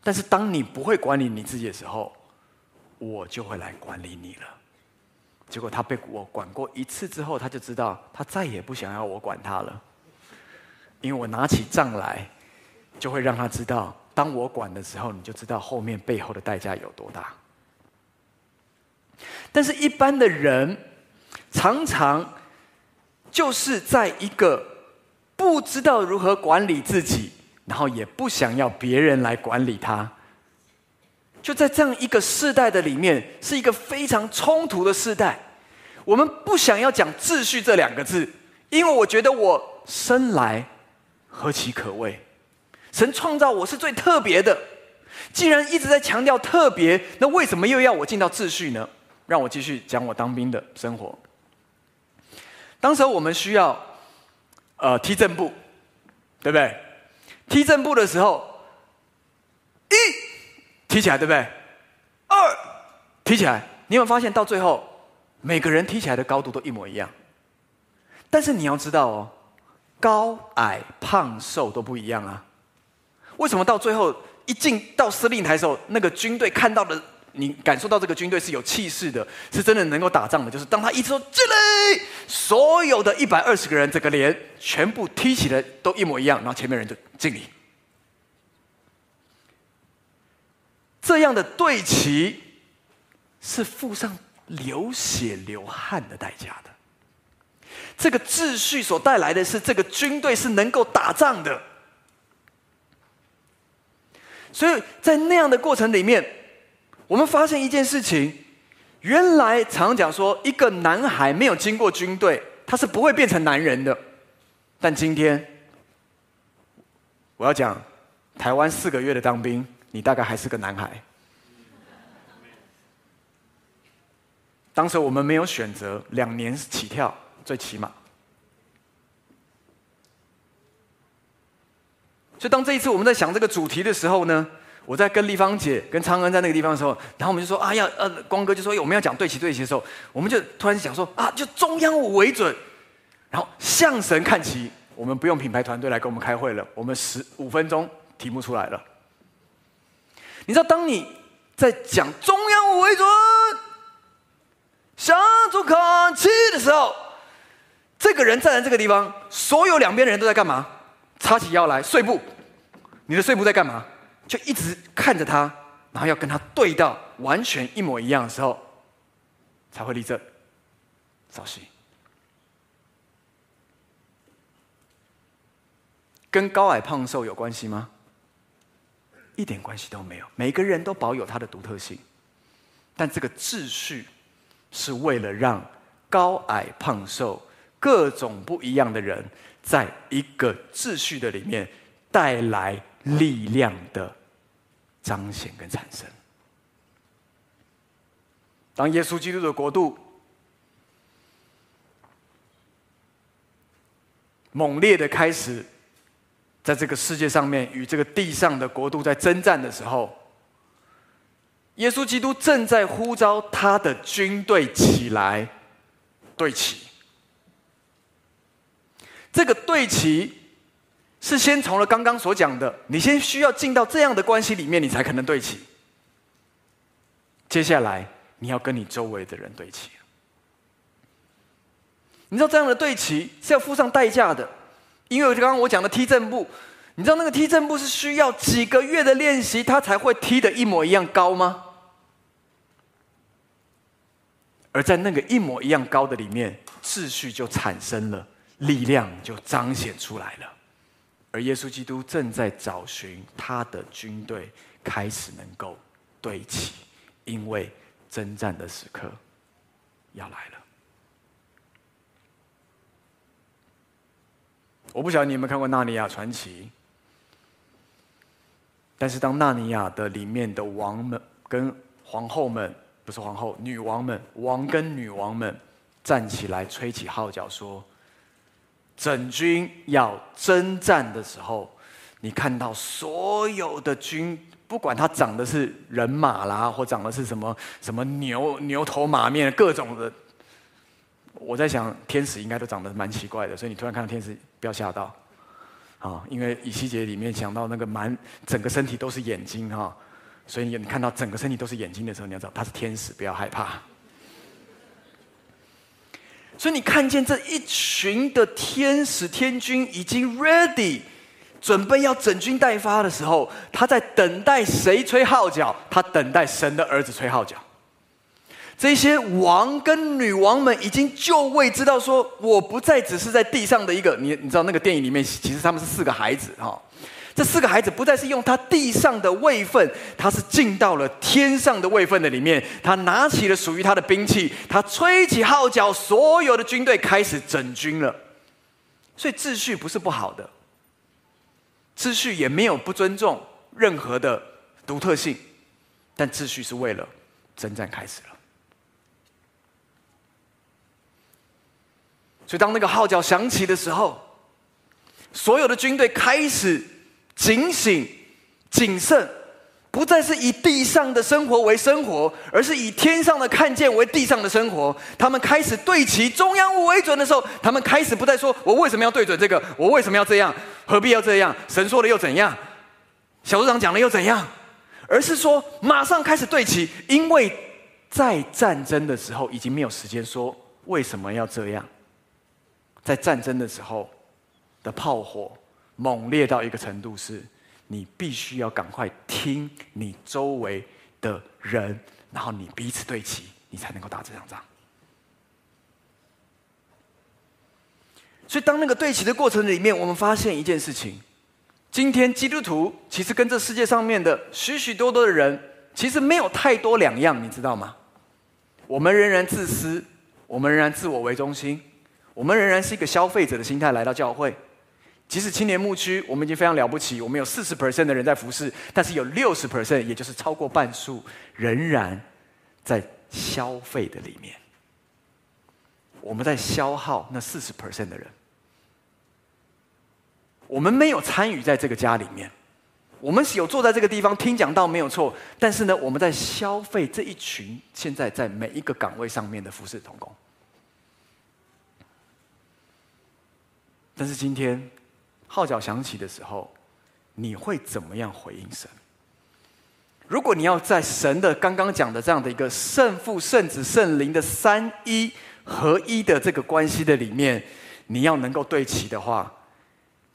但是当你不会管理你自己的时候，我就会来管理你了。结果他被我管过一次之后，他就知道他再也不想要我管他了，因为我拿起杖来，就会让他知道，当我管的时候，你就知道后面背后的代价有多大。但是，一般的人常常就是在一个不知道如何管理自己，然后也不想要别人来管理他。就在这样一个世代的里面，是一个非常冲突的世代。我们不想要讲“秩序”这两个字，因为我觉得我生来何其可畏，神创造我是最特别的。既然一直在强调特别，那为什么又要我进到秩序呢？让我继续讲我当兵的生活。当时我们需要呃踢正步，对不对？踢正步的时候，一。提起来对不对？二，提起来。你有没有发现到最后，每个人提起来的高度都一模一样？但是你要知道哦，高矮胖瘦都不一样啊。为什么到最后一进到司令台的时候，那个军队看到的，你感受到这个军队是有气势的，是真的能够打仗的？就是当他一说“进来”，所有的一百二十个人，这个连全部踢起来都一模一样，然后前面人就敬礼。这样的队旗是付上流血流汗的代价的。这个秩序所带来的是，这个军队是能够打仗的。所以在那样的过程里面，我们发现一件事情：原来常讲说，一个男孩没有经过军队，他是不会变成男人的。但今天，我要讲台湾四个月的当兵。你大概还是个男孩。当时我们没有选择，两年起跳，最起码。所以当这一次我们在想这个主题的时候呢，我在跟丽芳姐、跟昌恩在那个地方的时候，然后我们就说：“啊，要呃，光哥就说，我们要讲对齐对齐的时候，我们就突然想说：啊，就中央五为准，然后向神看齐。我们不用品牌团队来跟我们开会了，我们十五分钟题目出来了。”你知道，当你在讲中央五为准，向主看齐的时候，这个人站在这个地方，所有两边的人都在干嘛？叉起腰来，碎步。你的碎步在干嘛？就一直看着他，然后要跟他对到完全一模一样的时候，才会立正。稍息。跟高矮胖瘦有关系吗？一点关系都没有，每个人都保有他的独特性，但这个秩序是为了让高矮胖瘦各种不一样的人，在一个秩序的里面带来力量的彰显跟产生。当耶稣基督的国度猛烈的开始。在这个世界上面与这个地上的国度在征战的时候，耶稣基督正在呼召他的军队起来对齐。这个对齐是先从了刚刚所讲的，你先需要进到这样的关系里面，你才可能对齐。接下来你要跟你周围的人对齐。你知道这样的对齐是要付上代价的。因为刚刚我讲的踢正步，你知道那个踢正步是需要几个月的练习，他才会踢得一模一样高吗？而在那个一模一样高的里面，秩序就产生了，力量就彰显出来了。而耶稣基督正在找寻他的军队，开始能够对齐，因为征战的时刻要来了。我不晓得你有没有看过《纳尼亚传奇》，但是当纳尼亚的里面的王们跟皇后们，不是皇后，女王们，王跟女王们站起来吹起号角说：“整军要征战的时候，你看到所有的军，不管他长的是人马啦，或长的是什么什么牛牛头马面，各种的。”我在想，天使应该都长得蛮奇怪的，所以你突然看到天使，不要吓到，啊，因为以西结里面讲到那个满整个身体都是眼睛哈，所以你看到整个身体都是眼睛的时候，你要知道他是天使，不要害怕。所以你看见这一群的天使天军已经 ready，准备要整军待发的时候，他在等待谁吹号角？他等待神的儿子吹号角。这些王跟女王们已经就位，知道说，我不再只是在地上的一个。你你知道那个电影里面，其实他们是四个孩子哈。这四个孩子不再是用他地上的位分，他是进到了天上的位分的里面。他拿起了属于他的兵器，他吹起号角，所有的军队开始整军了。所以秩序不是不好的，秩序也没有不尊重任何的独特性，但秩序是为了征战开始了。所以当那个号角响起的时候，所有的军队开始。警醒、谨慎，不再是以地上的生活为生活，而是以天上的看见为地上的生活。他们开始对齐中央五为准的时候，他们开始不再说“我为什么要对准这个？我为什么要这样？何必要这样？神说了又怎样？小组长讲了又怎样？”而是说马上开始对齐，因为在战争的时候已经没有时间说为什么要这样。在战争的时候的炮火。猛烈到一个程度，是你必须要赶快听你周围的人，然后你彼此对齐，你才能够打这场仗。所以，当那个对齐的过程里面，我们发现一件事情：今天基督徒其实跟这世界上面的许许多多的人，其实没有太多两样，你知道吗？我们仍然自私，我们仍然自我为中心，我们仍然是一个消费者的心态来到教会。即使青年牧区，我们已经非常了不起，我们有四十 percent 的人在服侍，但是有六十 percent，也就是超过半数，仍然在消费的里面。我们在消耗那四十 percent 的人，我们没有参与在这个家里面，我们是有坐在这个地方听讲道没有错，但是呢，我们在消费这一群现在在每一个岗位上面的服侍同工。但是今天。号角响起的时候，你会怎么样回应神？如果你要在神的刚刚讲的这样的一个圣父、圣子、圣灵的三一合一的这个关系的里面，你要能够对齐的话，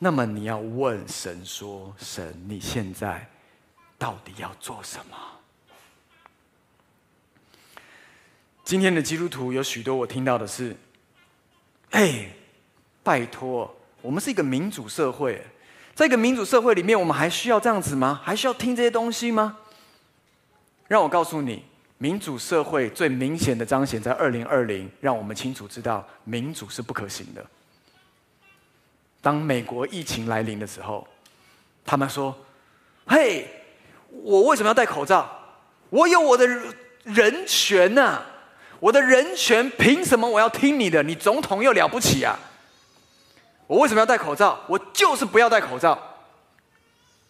那么你要问神说：“神，你现在到底要做什么？”今天的基督徒有许多，我听到的是：“哎，拜托。”我们是一个民主社会，在一个民主社会里面，我们还需要这样子吗？还需要听这些东西吗？让我告诉你，民主社会最明显的彰显在二零二零，让我们清楚知道民主是不可行的。当美国疫情来临的时候，他们说：“嘿，我为什么要戴口罩？我有我的人权呐、我的人权凭什么我要听你的？你总统又了不起啊？”我为什么要戴口罩？我就是不要戴口罩。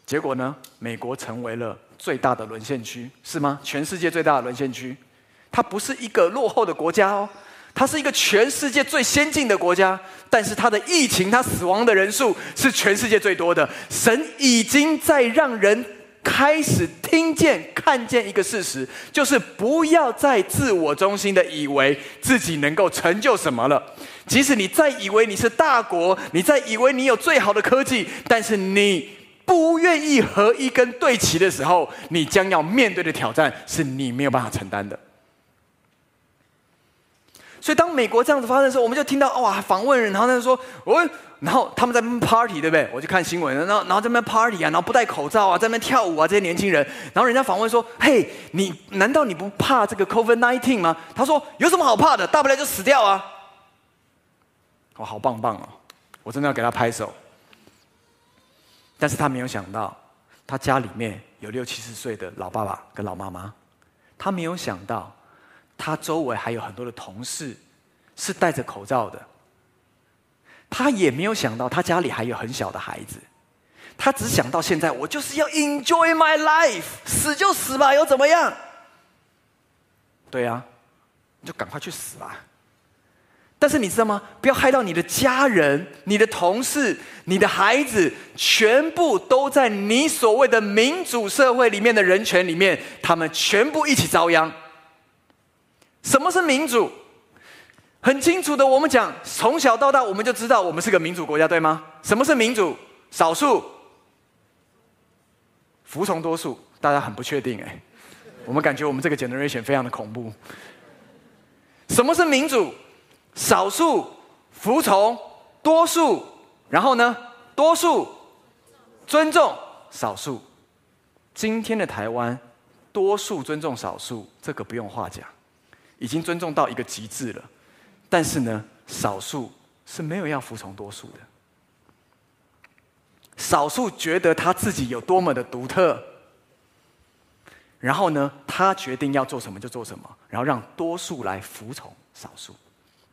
结果呢？美国成为了最大的沦陷区，是吗？全世界最大的沦陷区。它不是一个落后的国家哦，它是一个全世界最先进的国家。但是它的疫情，它死亡的人数是全世界最多的。神已经在让人开始听见、看见一个事实，就是不要再自我中心的以为自己能够成就什么了。即使你再以为你是大国，你再以为你有最好的科技，但是你不愿意合一跟对齐的时候，你将要面对的挑战是你没有办法承担的。所以，当美国这样子发生的时候，我们就听到哇，访问人，然后他就说，我，然后他们在 party，对不对？我就看新闻，然后然后在那边 party 啊，然后不戴口罩啊，在那边跳舞啊，这些年轻人，然后人家访问说，嘿，你难道你不怕这个 COVID nineteen 吗？他说，有什么好怕的？大不了就死掉啊。哦，好棒棒哦！我真的要给他拍手。但是他没有想到，他家里面有六七十岁的老爸爸跟老妈妈，他没有想到，他周围还有很多的同事是戴着口罩的。他也没有想到，他家里还有很小的孩子。他只想到现在，我就是要 enjoy my life，死就死吧，又怎么样？对呀，你就赶快去死吧。但是你知道吗？不要害到你的家人、你的同事、你的孩子，全部都在你所谓的民主社会里面的人权里面，他们全部一起遭殃。什么是民主？很清楚的，我们讲从小到大，我们就知道我们是个民主国家，对吗？什么是民主？少数服从多数，大家很不确定哎。我们感觉我们这个 generation 非常的恐怖。什么是民主？少数服从多数，然后呢？多数尊重少数。今天的台湾，多数尊重少数，这个不用话讲，已经尊重到一个极致了。但是呢，少数是没有要服从多数的。少数觉得他自己有多么的独特，然后呢，他决定要做什么就做什么，然后让多数来服从少数。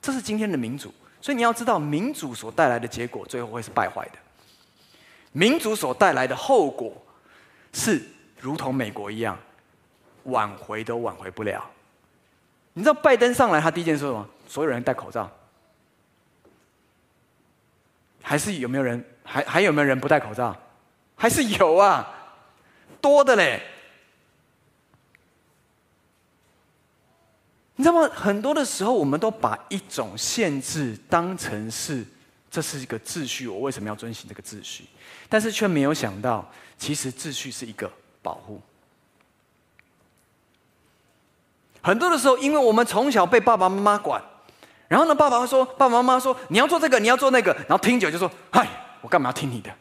这是今天的民主。所以你要知道，民主所带来的结果，最后会是败坏的。民主所带来的后果，是如同美国一样，挽回都挽回不了。你知道拜登上来，他第一件事说什么？所有人戴口罩，还是有没有人？还还有没有人不戴口罩？还是有啊，多的嘞。你知道吗？很多的时候，我们都把一种限制当成是这是一个秩序，我为什么要遵循这个秩序？但是却没有想到，其实秩序是一个保护。很多的时候，因为我们从小被爸爸妈妈管，然后呢，爸爸会说，爸爸妈妈说你要做这个，你要做那个，然后听久就说，嗨，我干嘛要听你的？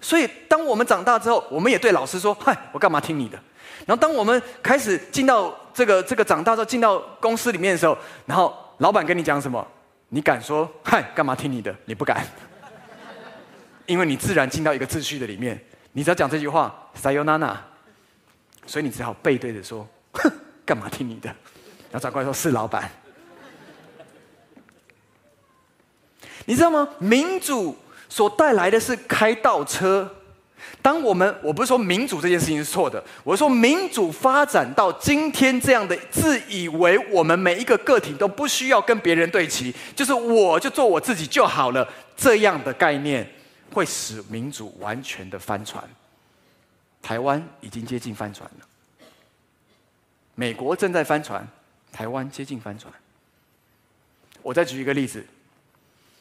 所以，当我们长大之后，我们也对老师说，嗨，我干嘛听你的？然后，当我们开始进到这个这个长大之后，进到公司里面的时候，然后老板跟你讲什么，你敢说嗨，干嘛听你的？你不敢，因为你自然进到一个秩序的里面，你只要讲这句话，Sayonara，所以你只好背对着说，哼。干嘛听你的？然后长官说：“是老板。”你知道吗？民主所带来的是开倒车。当我们，我不是说民主这件事情是错的，我是说民主发展到今天这样的自以为我们每一个个体都不需要跟别人对齐，就是我就做我自己就好了，这样的概念会使民主完全的翻船。台湾已经接近翻船了。美国正在翻船，台湾接近翻船。我再举一个例子，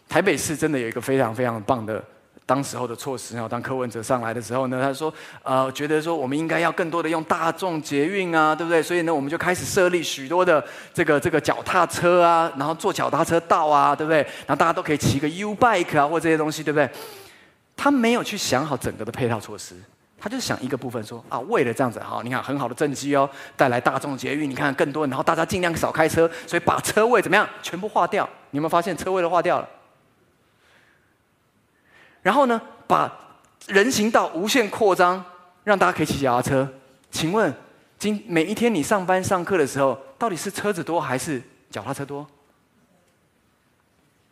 台北市真的有一个非常非常棒的当时候的措施。然后当柯文哲上来的时候呢，他说：“呃，觉得说我们应该要更多的用大众捷运啊，对不对？所以呢，我们就开始设立许多的这个这个脚踏车啊，然后做脚踏车道啊，对不对？然后大家都可以骑个 U bike 啊，或这些东西，对不对？他没有去想好整个的配套措施。”他就想一个部分说啊，为了这样子哈，你看很好的政绩哦，带来大众捷运，你看更多，然后大家尽量少开车，所以把车位怎么样全部划掉？你有没有发现车位都划掉了？然后呢，把人行道无限扩张，让大家可以骑脚踏车。请问，今每一天你上班上课的时候，到底是车子多还是脚踏车多？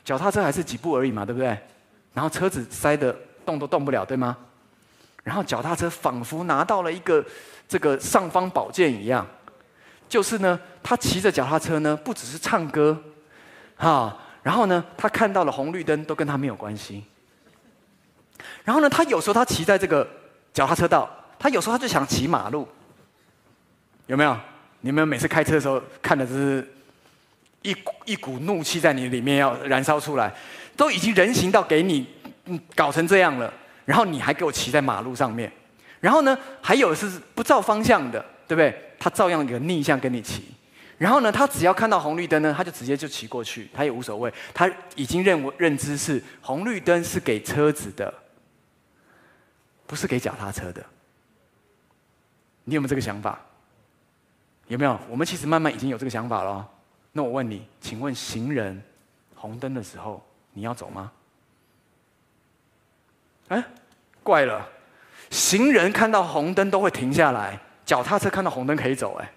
脚踏车还是几步而已嘛，对不对？然后车子塞得动都动不了，对吗？然后脚踏车仿佛拿到了一个这个尚方宝剑一样，就是呢，他骑着脚踏车呢，不只是唱歌，哈，然后呢，他看到了红绿灯都跟他没有关系。然后呢，他有时候他骑在这个脚踏车道，他有时候他就想骑马路，有没有？你们每次开车的时候看的是一股一股怒气在你里面要燃烧出来，都已经人行道给你搞成这样了。然后你还给我骑在马路上面，然后呢，还有是不照方向的，对不对？他照样有逆向跟你骑，然后呢，他只要看到红绿灯呢，他就直接就骑过去，他也无所谓，他已经认为认知是红绿灯是给车子的，不是给脚踏车的。你有没有这个想法？有没有？我们其实慢慢已经有这个想法了。那我问你，请问行人红灯的时候你要走吗？哎，怪了，行人看到红灯都会停下来，脚踏车看到红灯可以走。哎，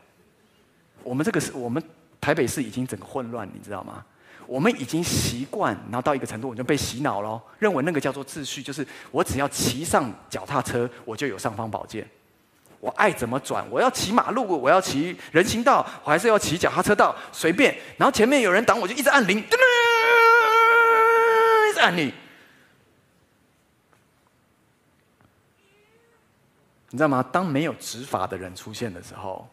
我们这个是我们台北市已经整个混乱，你知道吗？我们已经习惯，然后到一个程度，我就被洗脑了，认为那个叫做秩序，就是我只要骑上脚踏车，我就有尚方宝剑，我爱怎么转，我要骑马路，我要骑人行道，我还是要骑脚踏车道，随便。然后前面有人挡，我就一直按铃，一直按你。你知道吗？当没有执法的人出现的时候，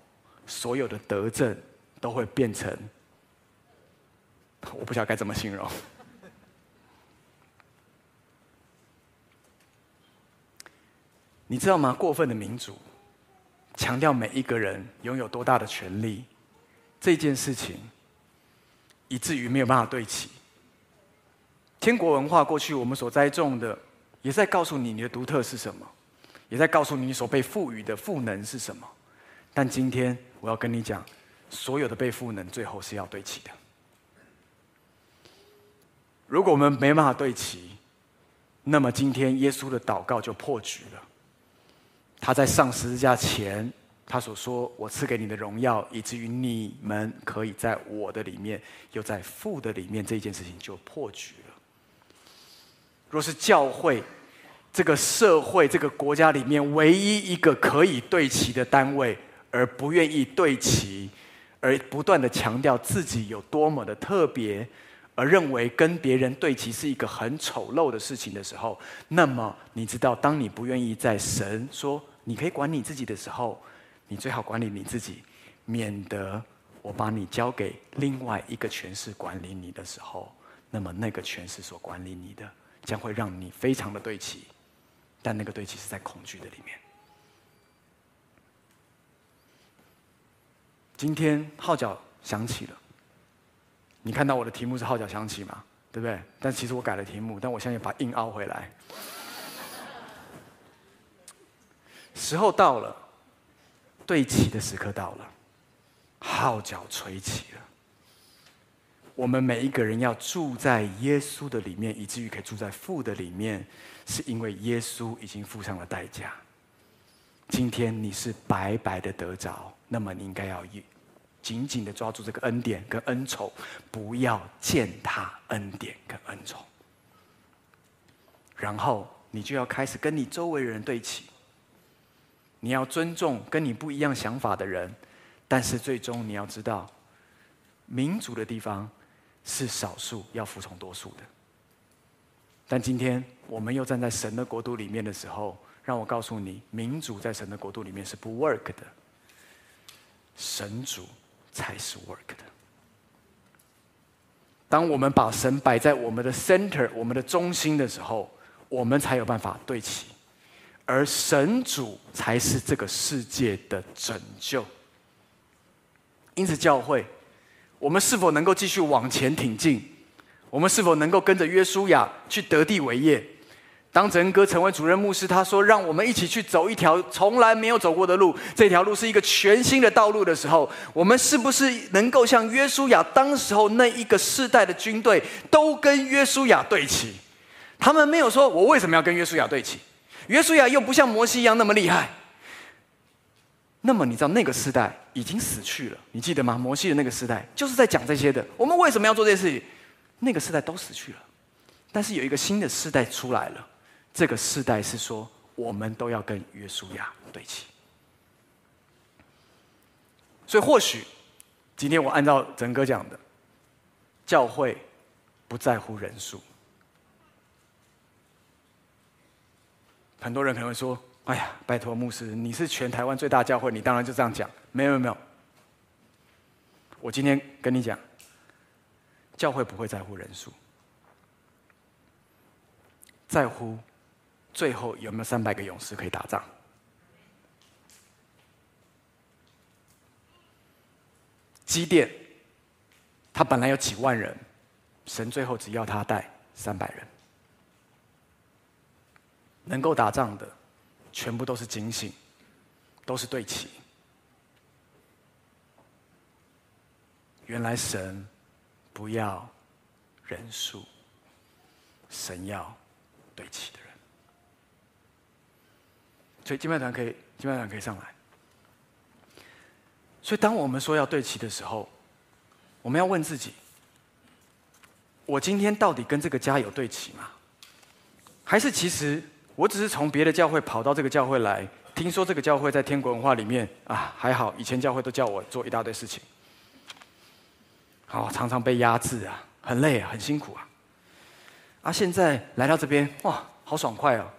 所有的德政都会变成我不晓得该怎么形容。你知道吗？过分的民主，强调每一个人拥有多大的权利，这件事情，以至于没有办法对齐。天国文化过去我们所栽种的，也在告诉你你的独特是什么，也在告诉你你所被赋予的赋能是什么。但今天我要跟你讲，所有的被赋能最后是要对齐的。如果我们没办法对齐，那么今天耶稣的祷告就破局了。他在上十字架前，他所说：“我赐给你的荣耀，以至于你们可以在我的里面，又在父的里面。”这件事情就破局了。若是教会这个社会、这个国家里面唯一一个可以对齐的单位，而不愿意对齐，而不断的强调自己有多么的特别，而认为跟别人对齐是一个很丑陋的事情的时候，那么你知道，当你不愿意在神说。你可以管你自己的时候，你最好管理你自己，免得我把你交给另外一个权势管理你的时候，那么那个权势所管理你的，将会让你非常的对齐，但那个对齐是在恐惧的里面。今天号角响起了，你看到我的题目是号角响起吗？对不对？但其实我改了题目，但我现在把硬凹回来。时候到了，对齐的时刻到了，号角吹起了。我们每一个人要住在耶稣的里面，以至于可以住在父的里面，是因为耶稣已经付上了代价。今天你是白白的得着，那么你应该要紧紧的抓住这个恩典跟恩宠，不要践踏恩典跟恩宠。然后你就要开始跟你周围人对齐。你要尊重跟你不一样想法的人，但是最终你要知道，民主的地方是少数要服从多数的。但今天我们又站在神的国度里面的时候，让我告诉你，民主在神的国度里面是不 work 的，神主才是 work 的。当我们把神摆在我们的 center、我们的中心的时候，我们才有办法对齐。而神主才是这个世界的拯救。因此，教会，我们是否能够继续往前挺进？我们是否能够跟着约书亚去得地为业？当哲恩哥成为主任牧师，他说：“让我们一起去走一条从来没有走过的路，这条路是一个全新的道路的时候，我们是不是能够像约书亚当时候那一个世代的军队，都跟约书亚对齐？他们没有说：‘我为什么要跟约书亚对齐？’”约书亚又不像摩西一样那么厉害，那么你知道那个时代已经死去了，你记得吗？摩西的那个时代就是在讲这些的。我们为什么要做这些事情？那个时代都死去了，但是有一个新的时代出来了。这个世代是说，我们都要跟约书亚对齐。所以或许今天我按照整个讲的，教会不在乎人数。很多人可能会说：“哎呀，拜托牧师，你是全台湾最大教会，你当然就这样讲。”没有没有，我今天跟你讲，教会不会在乎人数，在乎最后有没有三百个勇士可以打仗。基甸，他本来有几万人，神最后只要他带三百人。能够打仗的，全部都是警醒，都是对齐。原来神不要人数，神要对齐的人。所以敬拜团可以，敬拜团可以上来。所以当我们说要对齐的时候，我们要问自己：我今天到底跟这个家有对齐吗？还是其实？我只是从别的教会跑到这个教会来，听说这个教会在天国文化里面啊，还好，以前教会都叫我做一大堆事情，好，常常被压制啊，很累啊，很辛苦啊。啊，现在来到这边，哇，好爽快哦，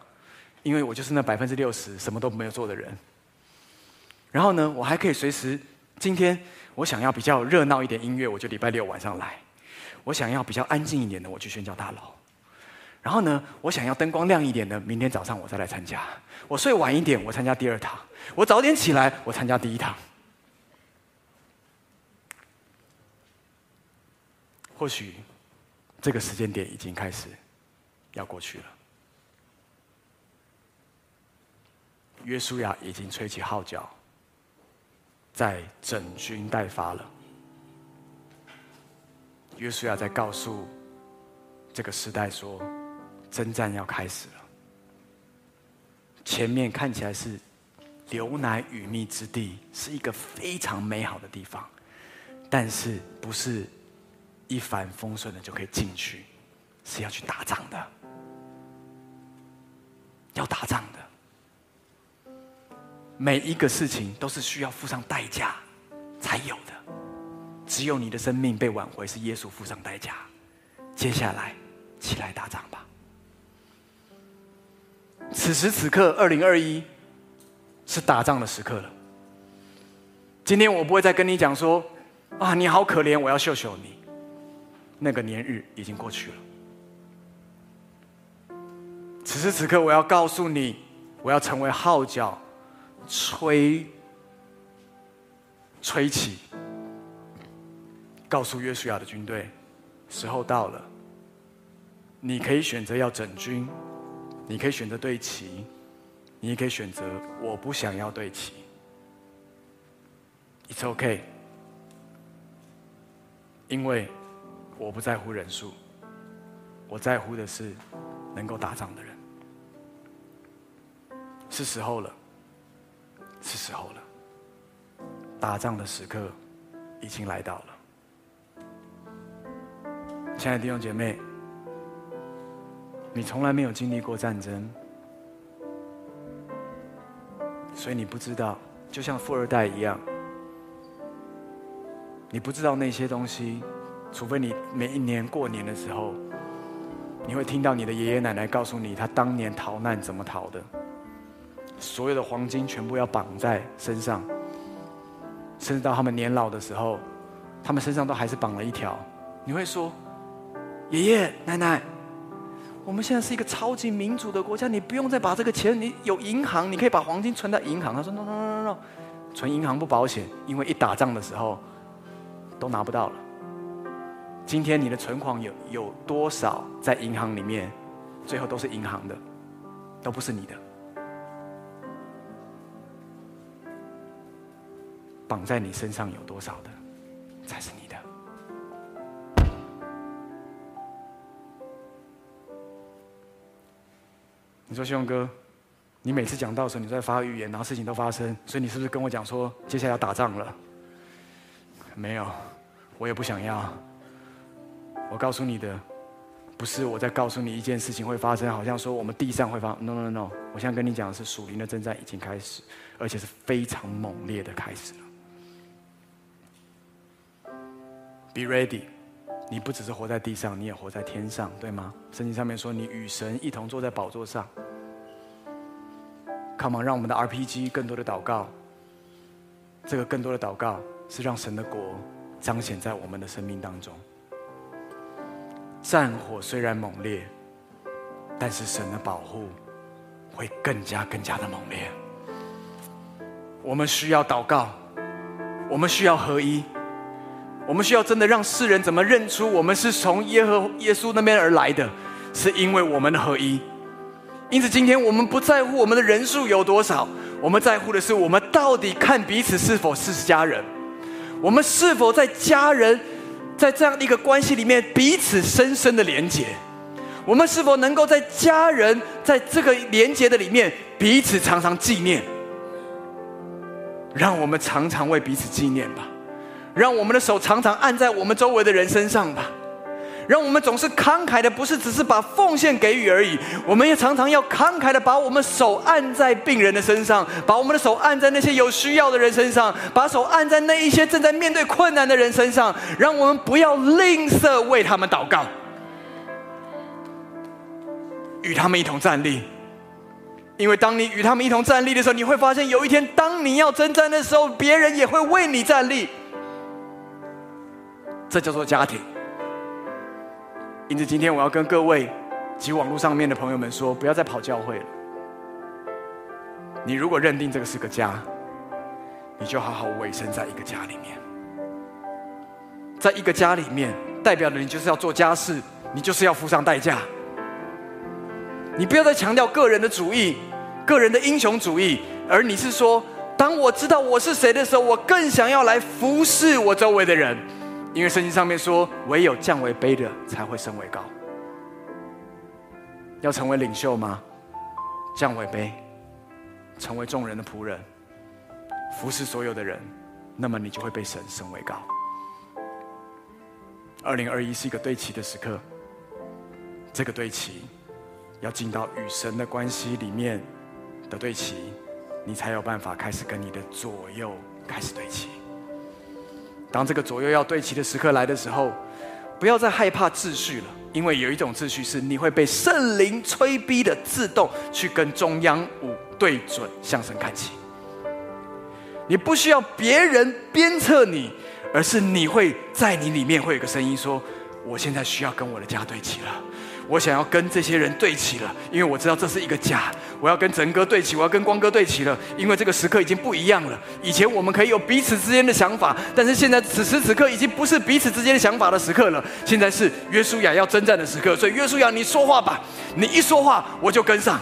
因为我就是那百分之六十什么都没有做的人。然后呢，我还可以随时，今天我想要比较热闹一点音乐，我就礼拜六晚上来。我想要比较安静一点的，我去宣教大楼。然后呢，我想要灯光亮一点的，明天早上我再来参加。我睡晚一点，我参加第二堂。我早点起来，我参加第一堂。或许这个时间点已经开始要过去了。约书亚已经吹起号角，在整军待发了。约书亚在告诉这个时代说：“征战要开始了。前面看起来是流奶与蜜之地，是一个非常美好的地方，但是不是一帆风顺的就可以进去，是要去打仗的，要打仗的。”每一个事情都是需要付上代价才有的，只有你的生命被挽回，是耶稣付上代价。接下来，起来打仗吧。此时此刻，二零二一是打仗的时刻了。今天我不会再跟你讲说，啊，你好可怜，我要秀秀你。那个年日已经过去了。此时此刻，我要告诉你，我要成为号角。吹，吹起，告诉约书亚的军队，时候到了。你可以选择要整军，你可以选择对齐，你也可以选择我不想要对齐。It's OK，因为我不在乎人数，我在乎的是能够打仗的人。是时候了。是时候了，打仗的时刻已经来到了。亲爱的弟兄姐妹，你从来没有经历过战争，所以你不知道，就像富二代一样，你不知道那些东西，除非你每一年过年的时候，你会听到你的爷爷奶奶告诉你，他当年逃难怎么逃的。所有的黄金全部要绑在身上，甚至到他们年老的时候，他们身上都还是绑了一条。你会说：“爷爷奶奶，我们现在是一个超级民主的国家，你不用再把这个钱，你有银行，你可以把黄金存在银行。”他说：“no no no no no，存银行不保险，因为一打仗的时候都拿不到了。今天你的存款有有多少在银行里面，最后都是银行的，都不是你的。”绑在你身上有多少的，才是你的？你说，兄哥，你每次讲到的时候，你在发预言，然后事情都发生，所以你是不是跟我讲说，接下来要打仗了？没有，我也不想要。我告诉你的，不是我在告诉你一件事情会发生，好像说我们地上会发，no no no，我现在跟你讲的是属灵的征战已经开始，而且是非常猛烈的开始了。Be ready，你不只是活在地上，你也活在天上，对吗？圣经上面说，你与神一同坐在宝座上。Come on，让我们的 RPG 更多的祷告。这个更多的祷告是让神的国彰显在我们的生命当中。战火虽然猛烈，但是神的保护会更加更加的猛烈。我们需要祷告，我们需要合一。我们需要真的让世人怎么认出我们是从耶和耶稣那边而来的，是因为我们的合一。因此，今天我们不在乎我们的人数有多少，我们在乎的是我们到底看彼此是否是家人，我们是否在家人在这样的一个关系里面彼此深深的连结，我们是否能够在家人在这个连结的里面彼此常常纪念，让我们常常为彼此纪念吧。让我们的手常常按在我们周围的人身上吧，让我们总是慷慨的，不是只是把奉献给予而已，我们也常常要慷慨的把我们手按在病人的身上，把我们的手按在那些有需要的人身上，把手按在那一些正在面对困难的人身上，让我们不要吝啬为他们祷告，与他们一同站立，因为当你与他们一同站立的时候，你会发现有一天，当你要征战的时候，别人也会为你站立。这叫做家庭，因此，今天我要跟各位及网络上面的朋友们说，不要再跑教会了。你如果认定这个是个家，你就好好委身在一个家里面。在一个家里面，代表的你就是要做家事，你就是要付上代价。你不要再强调个人的主义、个人的英雄主义，而你是说，当我知道我是谁的时候，我更想要来服侍我周围的人。因为圣经上面说，唯有降为卑的才会升为高。要成为领袖吗？降为卑，成为众人的仆人，服侍所有的人，那么你就会被神升为高。二零二一是一个对齐的时刻，这个对齐要进到与神的关系里面的对齐，你才有办法开始跟你的左右开始对齐。当这个左右要对齐的时刻来的时候，不要再害怕秩序了，因为有一种秩序是你会被圣灵催逼的自动去跟中央五对准，向神看齐。你不需要别人鞭策你，而是你会在你里面会有个声音说：“我现在需要跟我的家对齐了。”我想要跟这些人对齐了，因为我知道这是一个家。我要跟哲哥对齐，我要跟光哥对齐了，因为这个时刻已经不一样了。以前我们可以有彼此之间的想法，但是现在此时此刻已经不是彼此之间的想法的时刻了。现在是约书亚要征战的时刻，所以约书亚，你说话吧，你一说话我就跟上。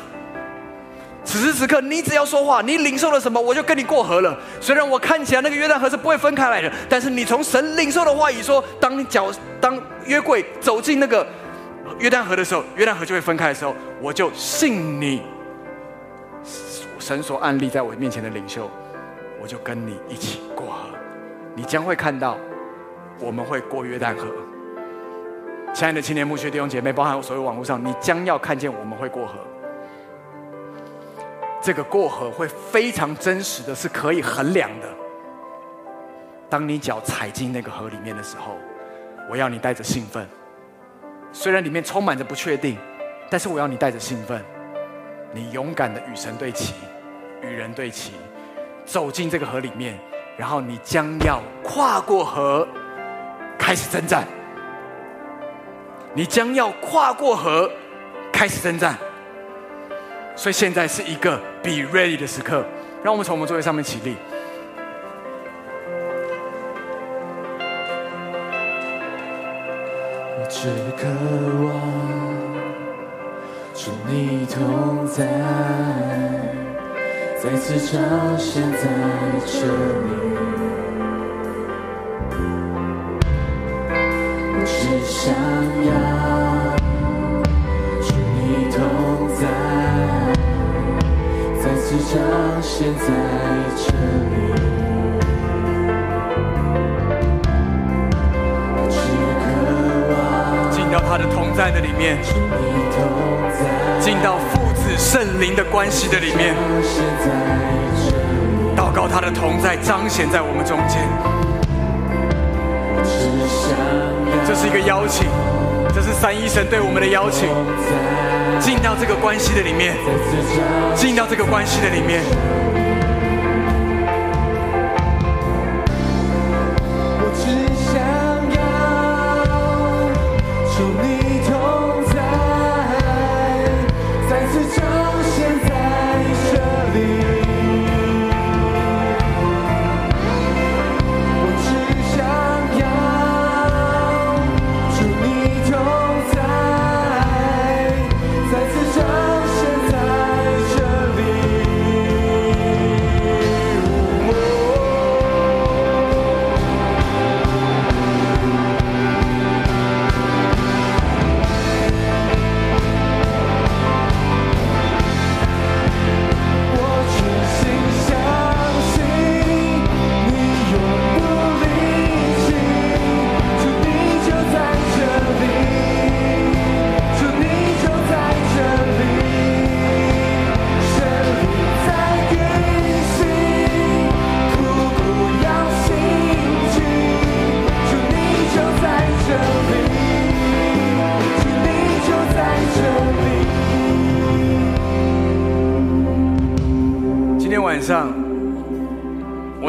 此时此刻，你只要说话，你领受了什么，我就跟你过河了。虽然我看起来那个约旦河是不会分开来的，但是你从神领受的话语说，当脚当约柜走进那个。约旦河的时候，约旦河就会分开的时候，我就信你，神所安立在我面前的领袖，我就跟你一起过河。你将会看到，我们会过约旦河。亲爱的青年牧区弟兄姐妹，包含我所有网络上，你将要看见我们会过河。这个过河会非常真实的是可以衡量的。当你脚踩进那个河里面的时候，我要你带着兴奋。虽然里面充满着不确定，但是我要你带着兴奋，你勇敢的与神对齐，与人对齐，走进这个河里面，然后你将要跨过河，开始征战。你将要跨过河，开始征战。所以现在是一个 be ready 的时刻，让我们从我们座位上面起立。只渴望与你同在，再次彰显在这里。我只想要与你同在，再次彰显在这里。他的同在的里面，进到父子圣灵的关系的里面，祷告他的同在彰显在我们中间。这是一个邀请，这是三一神对我们的邀请，进到这个关系的里面，进到这个关系的里面。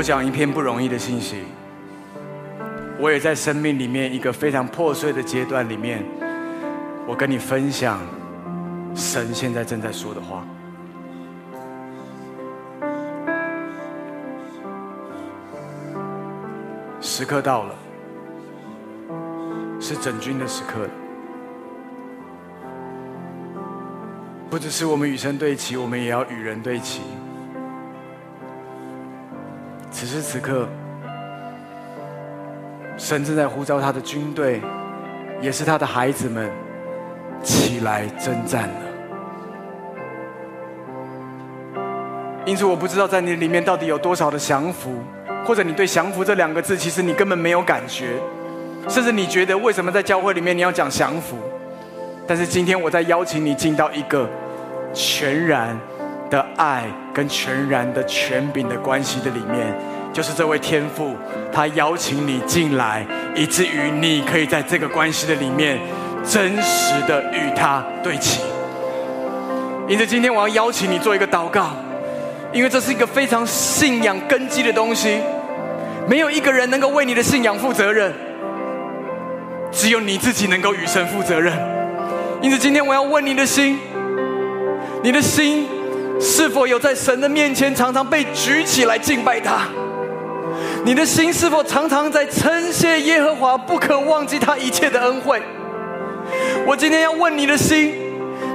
讲一篇不容易的信息，我也在生命里面一个非常破碎的阶段里面，我跟你分享神现在正在说的话。时刻到了，是整军的时刻。不只是我们与神对齐，我们也要与人对齐。此时此刻，神正在呼召他的军队，也是他的孩子们，起来征战了。因此，我不知道在你里面到底有多少的降服。或者你对“降服”这两个字，其实你根本没有感觉，甚至你觉得为什么在教会里面你要讲降服？但是今天我在邀请你进到一个全然的爱跟全然的权柄的关系的里面，就是这位天父，他邀请你进来，以至于你可以在这个关系的里面真实的与他对齐。因此，今天我要邀请你做一个祷告，因为这是一个非常信仰根基的东西。没有一个人能够为你的信仰负责任，只有你自己能够与神负责任。因此，今天我要问你的心：你的心是否有在神的面前常常被举起来敬拜他？你的心是否常常在称谢耶和华，不可忘记他一切的恩惠？我今天要问你的心。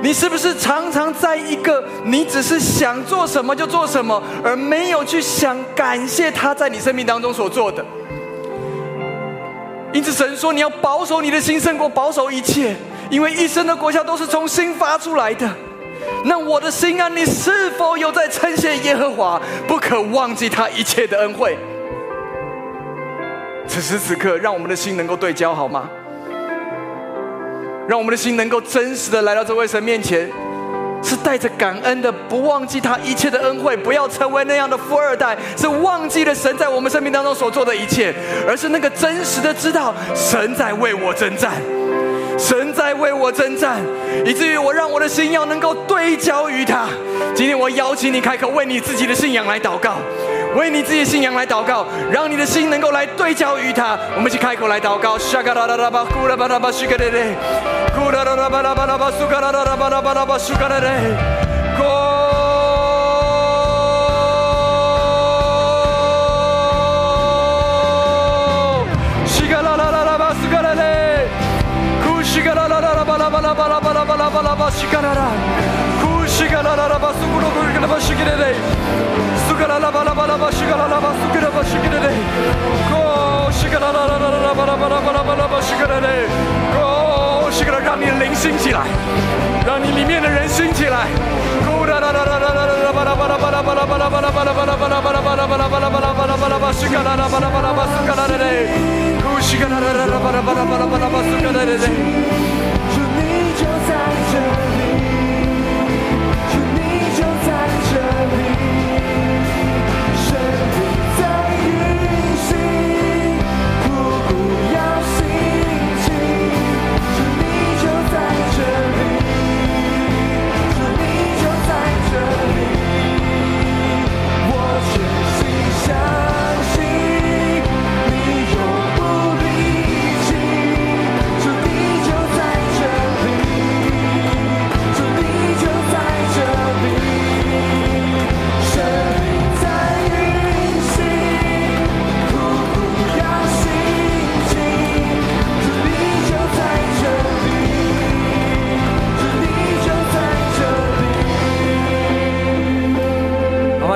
你是不是常常在一个你只是想做什么就做什么，而没有去想感谢他在你生命当中所做的？因此，神说你要保守你的心胜过保守一切，因为一生的果效都是从心发出来的。那我的心啊，你是否有在称谢耶和华，不可忘记他一切的恩惠？此时此刻，让我们的心能够对焦，好吗？让我们的心能够真实的来到这位神面前，是带着感恩的，不忘记他一切的恩惠，不要成为那样的富二代，是忘记了神在我们生命当中所做的一切，而是那个真实的知道神在为我征战，神在为我征战，以至于我让我的心要能够对焦于他。今天我邀请你开口为你自己的信仰来祷告。为你自己的信仰来祷告，让你的心能够来对焦于他。我们一起开口来祷告。 시가라라라바라바라바라바라바라바라바 시가라라 구시가라라라바 수그로 불그라바 시기레레 수가라라바라바라바 시가라라바 수그라바 시기레레 고 시가라라라라바라바라바라바라바 시가레레 고 让你的灵兴起来，让你里面的人兴起来。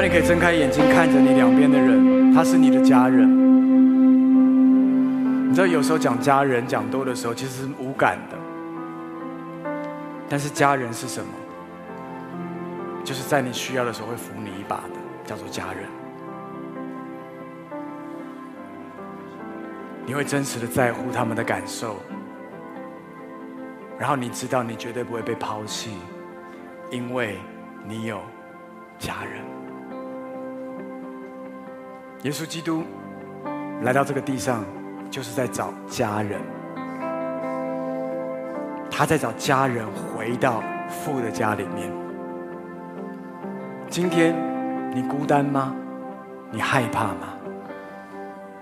你可以睁开眼睛看着你两边的人，他是你的家人。你知道有时候讲家人讲多的时候，其实是无感的。但是家人是什么？就是在你需要的时候会扶你一把的，叫做家人。你会真实的在乎他们的感受，然后你知道你绝对不会被抛弃，因为你有家人。耶稣基督来到这个地上，就是在找家人。他在找家人回到父的家里面。今天你孤单吗？你害怕吗？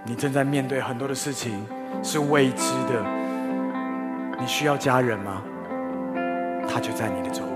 你正在面对很多的事情是未知的。你需要家人吗？他就在你的周围，